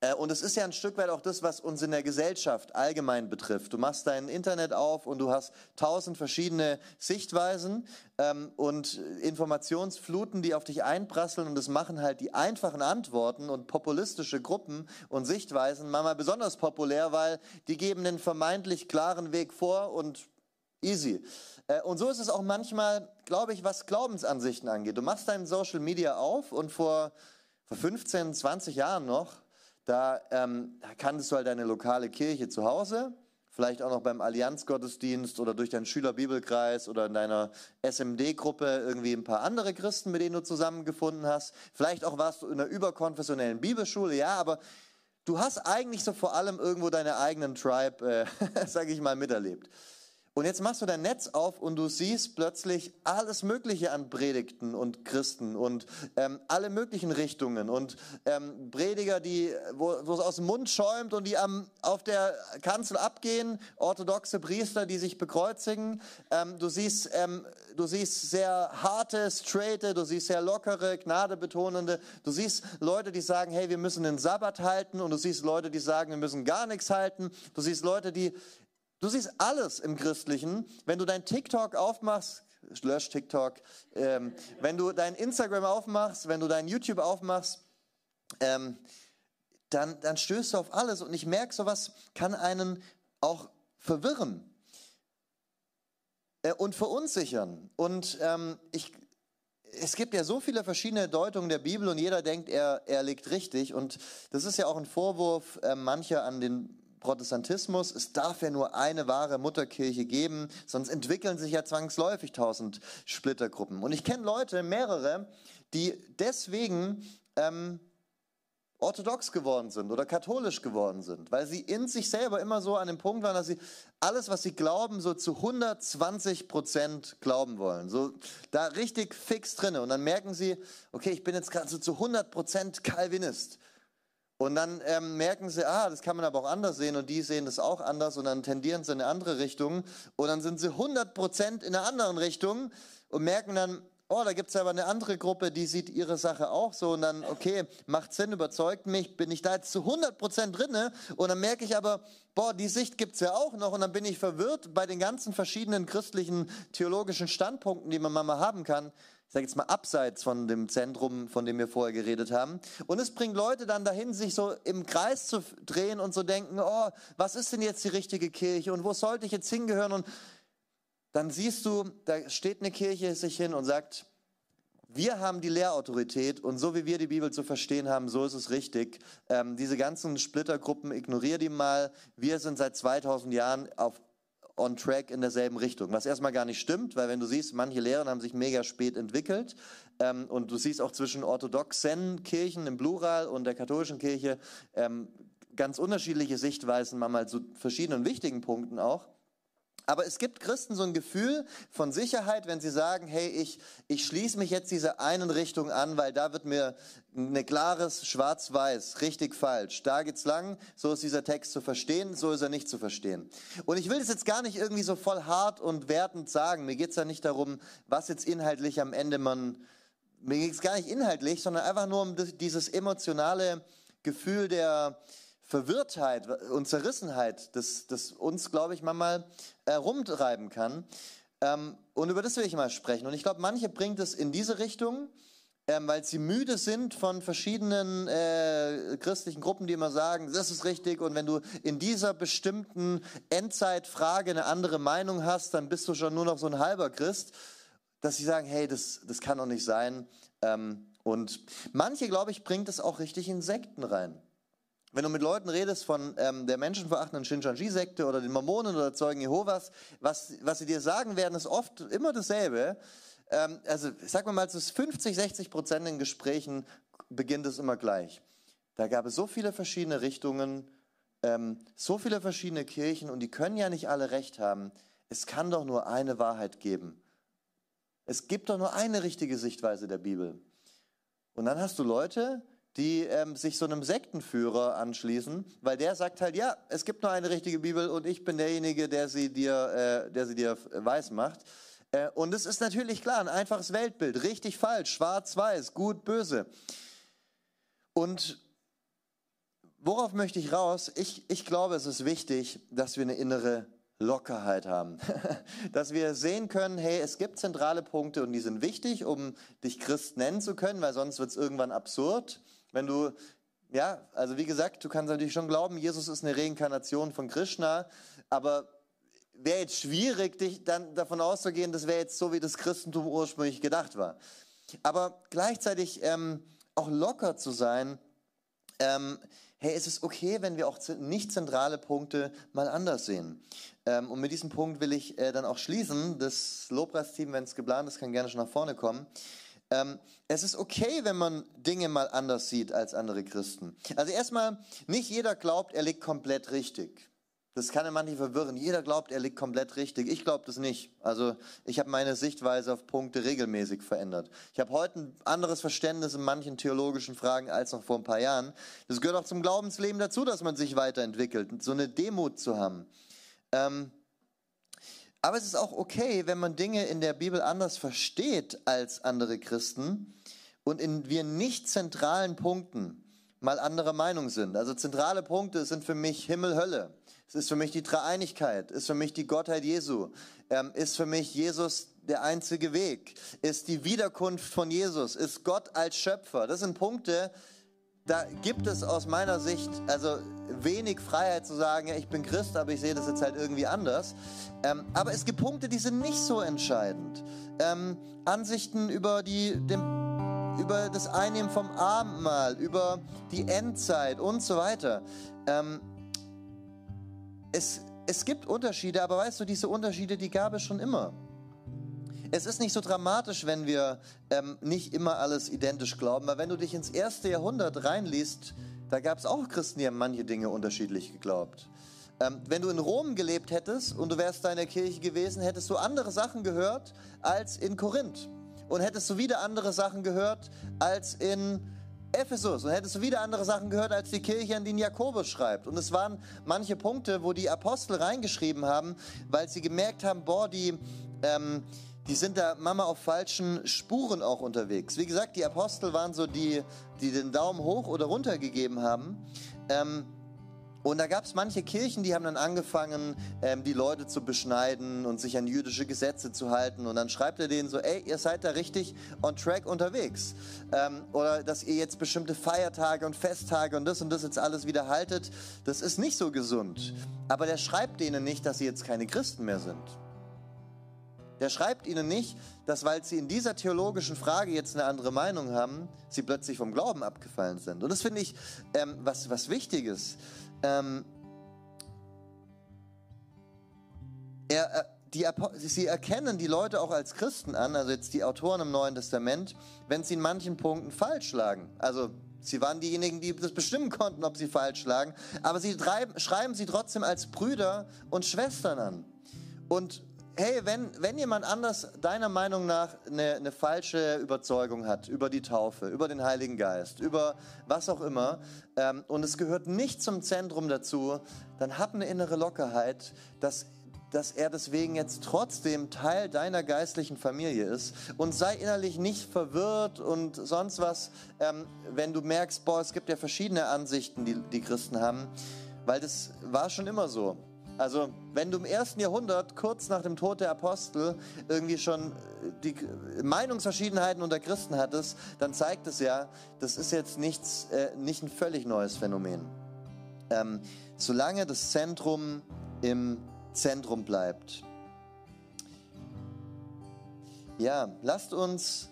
Äh, und es ist ja ein Stück weit auch das, was uns in der Gesellschaft allgemein betrifft. Du machst dein Internet auf und du hast tausend verschiedene Sichtweisen ähm, und Informationsfluten, die auf dich einprasseln. Und das machen halt die einfachen Antworten und populistische Gruppen und Sichtweisen manchmal besonders populär, weil die geben den vermeintlich klaren Weg vor und easy. Äh, und so ist es auch manchmal, glaube ich, was Glaubensansichten angeht. Du machst dein Social Media auf und vor, vor 15, 20 Jahren noch, da, ähm, kanntest du halt deine lokale Kirche zu Hause, vielleicht auch noch beim Allianzgottesdienst oder durch deinen Schülerbibelkreis oder in deiner SMD-Gruppe irgendwie ein paar andere Christen, mit denen du zusammengefunden hast. Vielleicht auch warst du in einer überkonfessionellen Bibelschule, ja, aber du hast eigentlich so vor allem irgendwo deine eigenen Tribe, äh, sage ich mal, miterlebt. Und jetzt machst du dein Netz auf und du siehst plötzlich alles Mögliche an Predigten und Christen und ähm, alle möglichen Richtungen und ähm, Prediger, die, wo, es aus dem Mund schäumt und die am, auf der Kanzel abgehen, orthodoxe Priester, die sich bekreuzigen. Ähm, du, siehst, ähm, du siehst sehr harte, straighte, du siehst sehr lockere, gnadebetonende. Du siehst Leute, die sagen, hey, wir müssen den Sabbat halten und du siehst Leute, die sagen, wir müssen gar nichts halten. Du siehst Leute, die Du siehst alles im Christlichen. Wenn du dein TikTok aufmachst, lösch TikTok, ähm, wenn du dein Instagram aufmachst, wenn du dein YouTube aufmachst, ähm, dann, dann stößt du auf alles. Und ich merke, sowas kann einen auch verwirren äh, und verunsichern. Und ähm, ich, es gibt ja so viele verschiedene Deutungen der Bibel und jeder denkt, er, er liegt richtig. Und das ist ja auch ein Vorwurf äh, mancher an den Protestantismus, es darf ja nur eine wahre Mutterkirche geben, sonst entwickeln sich ja zwangsläufig tausend Splittergruppen. Und ich kenne Leute, mehrere, die deswegen ähm, orthodox geworden sind oder katholisch geworden sind, weil sie in sich selber immer so an dem Punkt waren, dass sie alles, was sie glauben, so zu 120 Prozent glauben wollen. So da richtig fix drinne. Und dann merken sie, okay, ich bin jetzt gerade so zu 100 Prozent Calvinist. Und dann ähm, merken sie, ah, das kann man aber auch anders sehen und die sehen das auch anders und dann tendieren sie in eine andere Richtung und dann sind sie 100% in einer anderen Richtung und merken dann, oh, da gibt es aber eine andere Gruppe, die sieht ihre Sache auch so und dann, okay, macht Sinn, überzeugt mich, bin ich da jetzt zu 100% drinne? Und dann merke ich aber, boah, die Sicht gibt es ja auch noch und dann bin ich verwirrt bei den ganzen verschiedenen christlichen theologischen Standpunkten, die man mal haben kann ich sage jetzt mal, abseits von dem Zentrum, von dem wir vorher geredet haben. Und es bringt Leute dann dahin, sich so im Kreis zu drehen und so denken, oh, was ist denn jetzt die richtige Kirche und wo sollte ich jetzt hingehören? Und dann siehst du, da steht eine Kirche sich hin und sagt, wir haben die Lehrautorität und so wie wir die Bibel zu verstehen haben, so ist es richtig. Ähm, diese ganzen Splittergruppen, ignorier die mal. Wir sind seit 2000 Jahren auf on track in derselben Richtung. Was erstmal gar nicht stimmt, weil wenn du siehst, manche Lehren haben sich mega spät entwickelt ähm, und du siehst auch zwischen orthodoxen Kirchen im Plural und der katholischen Kirche ähm, ganz unterschiedliche Sichtweisen, manchmal zu verschiedenen wichtigen Punkten auch. Aber es gibt Christen so ein Gefühl von Sicherheit, wenn sie sagen, hey, ich, ich schließe mich jetzt dieser einen Richtung an, weil da wird mir ein klares Schwarz-Weiß, richtig falsch. Da geht's lang, so ist dieser Text zu verstehen, so ist er nicht zu verstehen. Und ich will das jetzt gar nicht irgendwie so voll hart und wertend sagen. Mir geht's ja nicht darum, was jetzt inhaltlich am Ende man, mir geht's gar nicht inhaltlich, sondern einfach nur um dieses emotionale Gefühl der, Verwirrtheit und Zerrissenheit, das, das uns, glaube ich, manchmal äh, rumtreiben kann. Ähm, und über das will ich mal sprechen. Und ich glaube, manche bringt es in diese Richtung, ähm, weil sie müde sind von verschiedenen äh, christlichen Gruppen, die immer sagen, das ist richtig. Und wenn du in dieser bestimmten Endzeitfrage eine andere Meinung hast, dann bist du schon nur noch so ein halber Christ. Dass sie sagen, hey, das, das kann doch nicht sein. Ähm, und manche, glaube ich, bringt es auch richtig in Sekten rein. Wenn du mit Leuten redest von ähm, der menschenverachtenden Shinjanji-Sekte oder den Mormonen oder Zeugen Jehovas, was, was sie dir sagen werden, ist oft immer dasselbe. Ähm, also sag mal mal, zu 50, 60 Prozent in Gesprächen beginnt es immer gleich. Da gab es so viele verschiedene Richtungen, ähm, so viele verschiedene Kirchen und die können ja nicht alle recht haben. Es kann doch nur eine Wahrheit geben. Es gibt doch nur eine richtige Sichtweise der Bibel. Und dann hast du Leute, die ähm, sich so einem Sektenführer anschließen, weil der sagt halt, ja, es gibt nur eine richtige Bibel und ich bin derjenige, der sie dir, äh, der sie dir weiß macht. Äh, und es ist natürlich klar, ein einfaches Weltbild, richtig, falsch, schwarz, weiß, gut, böse. Und worauf möchte ich raus? Ich, ich glaube, es ist wichtig, dass wir eine innere Lockerheit haben. Dass wir sehen können, hey, es gibt zentrale Punkte und die sind wichtig, um dich Christ nennen zu können, weil sonst wird es irgendwann absurd. Wenn du, ja, also wie gesagt, du kannst natürlich schon glauben, Jesus ist eine Reinkarnation von Krishna, aber wäre jetzt schwierig, dich dann davon auszugehen, das wäre jetzt so, wie das Christentum ursprünglich gedacht war. Aber gleichzeitig ähm, auch locker zu sein, ähm, hey, es okay, wenn wir auch nicht zentrale Punkte mal anders sehen. Ähm, und mit diesem Punkt will ich äh, dann auch schließen. Das Lobpreisteam, wenn es geplant ist, kann gerne schon nach vorne kommen. Ähm, es ist okay, wenn man Dinge mal anders sieht als andere Christen. Also erstmal, nicht jeder glaubt, er liegt komplett richtig. Das kann ja manche verwirren. Jeder glaubt, er liegt komplett richtig. Ich glaube das nicht. Also ich habe meine Sichtweise auf Punkte regelmäßig verändert. Ich habe heute ein anderes Verständnis in manchen theologischen Fragen als noch vor ein paar Jahren. Das gehört auch zum Glaubensleben dazu, dass man sich weiterentwickelt, so eine Demut zu haben. Ähm, aber es ist auch okay, wenn man Dinge in der Bibel anders versteht als andere Christen und in wir nicht zentralen Punkten mal anderer Meinung sind. Also zentrale Punkte sind für mich Himmel, Hölle. Es ist für mich die Dreieinigkeit, ist für mich die Gottheit Jesu, ähm, ist für mich Jesus der einzige Weg, ist die Wiederkunft von Jesus, ist Gott als Schöpfer. Das sind Punkte, da gibt es aus meiner Sicht also wenig Freiheit zu sagen, ja, ich bin Christ, aber ich sehe das jetzt halt irgendwie anders. Ähm, aber es gibt Punkte, die sind nicht so entscheidend. Ähm, Ansichten über die, dem, über das Einnehmen vom Abendmahl, über die Endzeit und so weiter. Ähm, es, es gibt Unterschiede, aber weißt du, diese Unterschiede, die gab es schon immer. Es ist nicht so dramatisch, wenn wir ähm, nicht immer alles identisch glauben, weil wenn du dich ins erste Jahrhundert reinliest, da gab es auch Christen, die haben manche Dinge unterschiedlich geglaubt. Ähm, wenn du in Rom gelebt hättest und du wärst da in der Kirche gewesen, hättest du andere Sachen gehört als in Korinth. Und hättest du wieder andere Sachen gehört als in Ephesus und hättest du wieder andere Sachen gehört als die Kirche, an die Jakobus schreibt. Und es waren manche Punkte, wo die Apostel reingeschrieben haben, weil sie gemerkt haben, boah, die, ähm, die sind da Mama auf falschen Spuren auch unterwegs. Wie gesagt, die Apostel waren so die, die den Daumen hoch oder runter gegeben haben. Ähm, und da gab es manche Kirchen, die haben dann angefangen, ähm, die Leute zu beschneiden und sich an jüdische Gesetze zu halten. Und dann schreibt er denen so, ey, ihr seid da richtig on track unterwegs. Ähm, oder dass ihr jetzt bestimmte Feiertage und Festtage und das und das jetzt alles wieder haltet. Das ist nicht so gesund. Aber der schreibt denen nicht, dass sie jetzt keine Christen mehr sind. Der schreibt ihnen nicht, dass weil sie in dieser theologischen Frage jetzt eine andere Meinung haben, sie plötzlich vom Glauben abgefallen sind. Und das finde ich ähm, was, was Wichtiges ähm, er, äh, die, sie erkennen die Leute auch als Christen an, also jetzt die Autoren im Neuen Testament, wenn sie in manchen Punkten falsch lagen. Also sie waren diejenigen, die das bestimmen konnten, ob sie falsch lagen, aber sie treiben, schreiben sie trotzdem als Brüder und Schwestern an. Und hey, wenn, wenn jemand anders deiner Meinung nach eine, eine, falsche Überzeugung hat über die Taufe, über den Heiligen Geist, über was auch immer, ähm, und es gehört nicht zum Zentrum dazu, dann hab eine innere Lockerheit, dass dass er deswegen jetzt trotzdem Teil deiner geistlichen Familie ist und sei innerlich nicht verwirrt und sonst was, ähm, wenn du merkst, boah, es gibt ja verschiedene Ansichten, die die Christen haben, weil das war schon immer so. Also, wenn du im ersten Jahrhundert, kurz nach dem Tod der Apostel, irgendwie schon äh, die Meinungsverschiedenheiten unter Christen hattest, dann zeigt es ja, das ist jetzt nichts, äh, nicht ein völlig neues Phänomen. Ähm, solange das Zentrum im Zentrum bleibt. Ja, lasst uns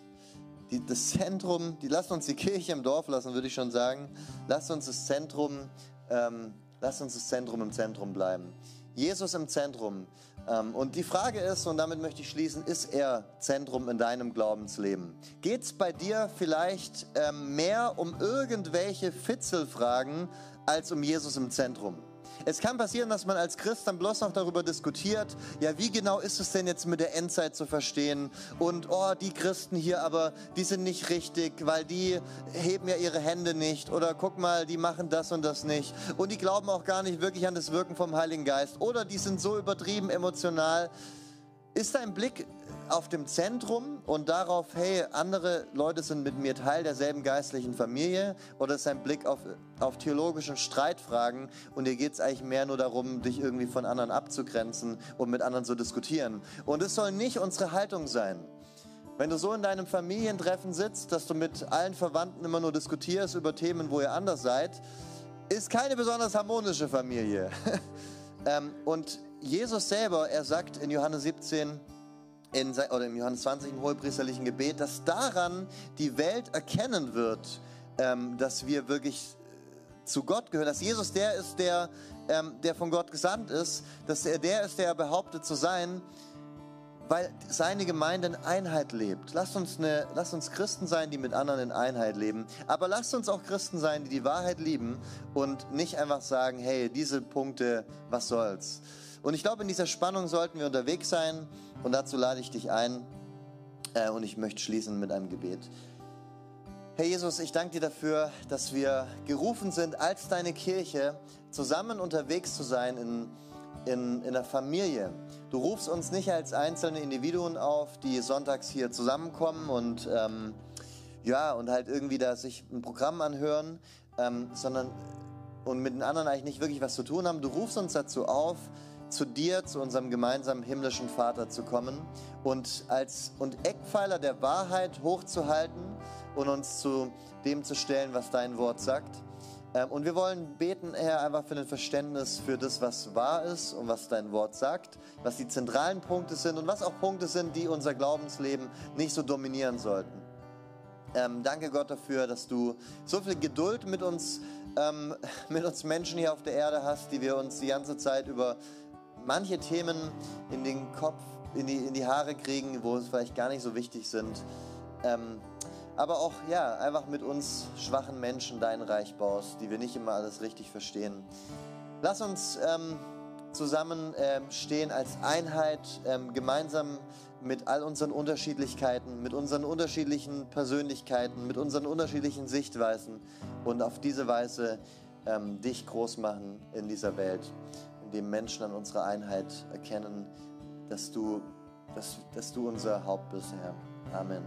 die, das Zentrum, die, lasst uns die Kirche im Dorf lassen, würde ich schon sagen. Lasst uns das Zentrum, ähm, lasst uns das Zentrum im Zentrum bleiben. Jesus im Zentrum. Ähm, und die Frage ist, und damit möchte ich schließen, ist er Zentrum in deinem Glaubensleben? Geht es bei dir vielleicht ähm, mehr um irgendwelche Fitzelfragen als um Jesus im Zentrum? Es kann passieren, dass man als Christ dann bloß noch darüber diskutiert, ja, wie genau ist es denn jetzt mit der Endzeit zu verstehen? Und, oh, die Christen hier, aber die sind nicht richtig, weil die heben ja ihre Hände nicht. Oder guck mal, die machen das und das nicht. Und die glauben auch gar nicht wirklich an das Wirken vom Heiligen Geist. Oder die sind so übertrieben emotional. Ist dein Blick auf dem Zentrum und darauf, hey, andere Leute sind mit mir Teil derselben geistlichen Familie? Oder ist ein Blick auf, auf theologische Streitfragen und dir geht es eigentlich mehr nur darum, dich irgendwie von anderen abzugrenzen und mit anderen zu diskutieren? Und es soll nicht unsere Haltung sein. Wenn du so in deinem Familientreffen sitzt, dass du mit allen Verwandten immer nur diskutierst über Themen, wo ihr anders seid, ist keine besonders harmonische Familie. Ähm, und Jesus selber, er sagt in Johannes 17, in, oder im Johannes 20 im hohepriesterlichen Gebet, dass daran die Welt erkennen wird, ähm, dass wir wirklich äh, zu Gott gehören, dass Jesus der ist, der, ähm, der von Gott gesandt ist, dass er der ist, der behauptet zu sein, weil seine Gemeinde in Einheit lebt. Lasst uns, eine, lasst uns Christen sein, die mit anderen in Einheit leben. Aber lasst uns auch Christen sein, die die Wahrheit lieben und nicht einfach sagen, hey, diese Punkte, was soll's. Und ich glaube, in dieser Spannung sollten wir unterwegs sein. Und dazu lade ich dich ein. Äh, und ich möchte schließen mit einem Gebet. Herr Jesus, ich danke dir dafür, dass wir gerufen sind, als deine Kirche zusammen unterwegs zu sein in, in, in der Familie. Du rufst uns nicht als einzelne Individuen auf, die sonntags hier zusammenkommen und, ähm, ja, und halt irgendwie da sich ein Programm anhören, ähm, sondern und mit den anderen eigentlich nicht wirklich was zu tun haben. Du rufst uns dazu auf, zu dir, zu unserem gemeinsamen himmlischen Vater zu kommen und als und Eckpfeiler der Wahrheit hochzuhalten und uns zu dem zu stellen, was dein Wort sagt. Ähm, und wir wollen beten, Herr, einfach für ein Verständnis für das, was wahr ist und was dein Wort sagt, was die zentralen Punkte sind und was auch Punkte sind, die unser Glaubensleben nicht so dominieren sollten. Ähm, danke Gott dafür, dass du so viel Geduld mit uns, ähm, mit uns Menschen hier auf der Erde hast, die wir uns die ganze Zeit über manche Themen in den Kopf, in die, in die Haare kriegen, wo es vielleicht gar nicht so wichtig sind. Ähm, aber auch, ja, einfach mit uns schwachen Menschen dein Reich baust, die wir nicht immer alles richtig verstehen. Lass uns ähm, zusammen ähm, stehen als Einheit, ähm, gemeinsam mit all unseren Unterschiedlichkeiten, mit unseren unterschiedlichen Persönlichkeiten, mit unseren unterschiedlichen Sichtweisen und auf diese Weise ähm, dich groß machen in dieser Welt indem Menschen an unserer Einheit erkennen, dass du, dass, dass du unser Haupt bist, Herr. Amen.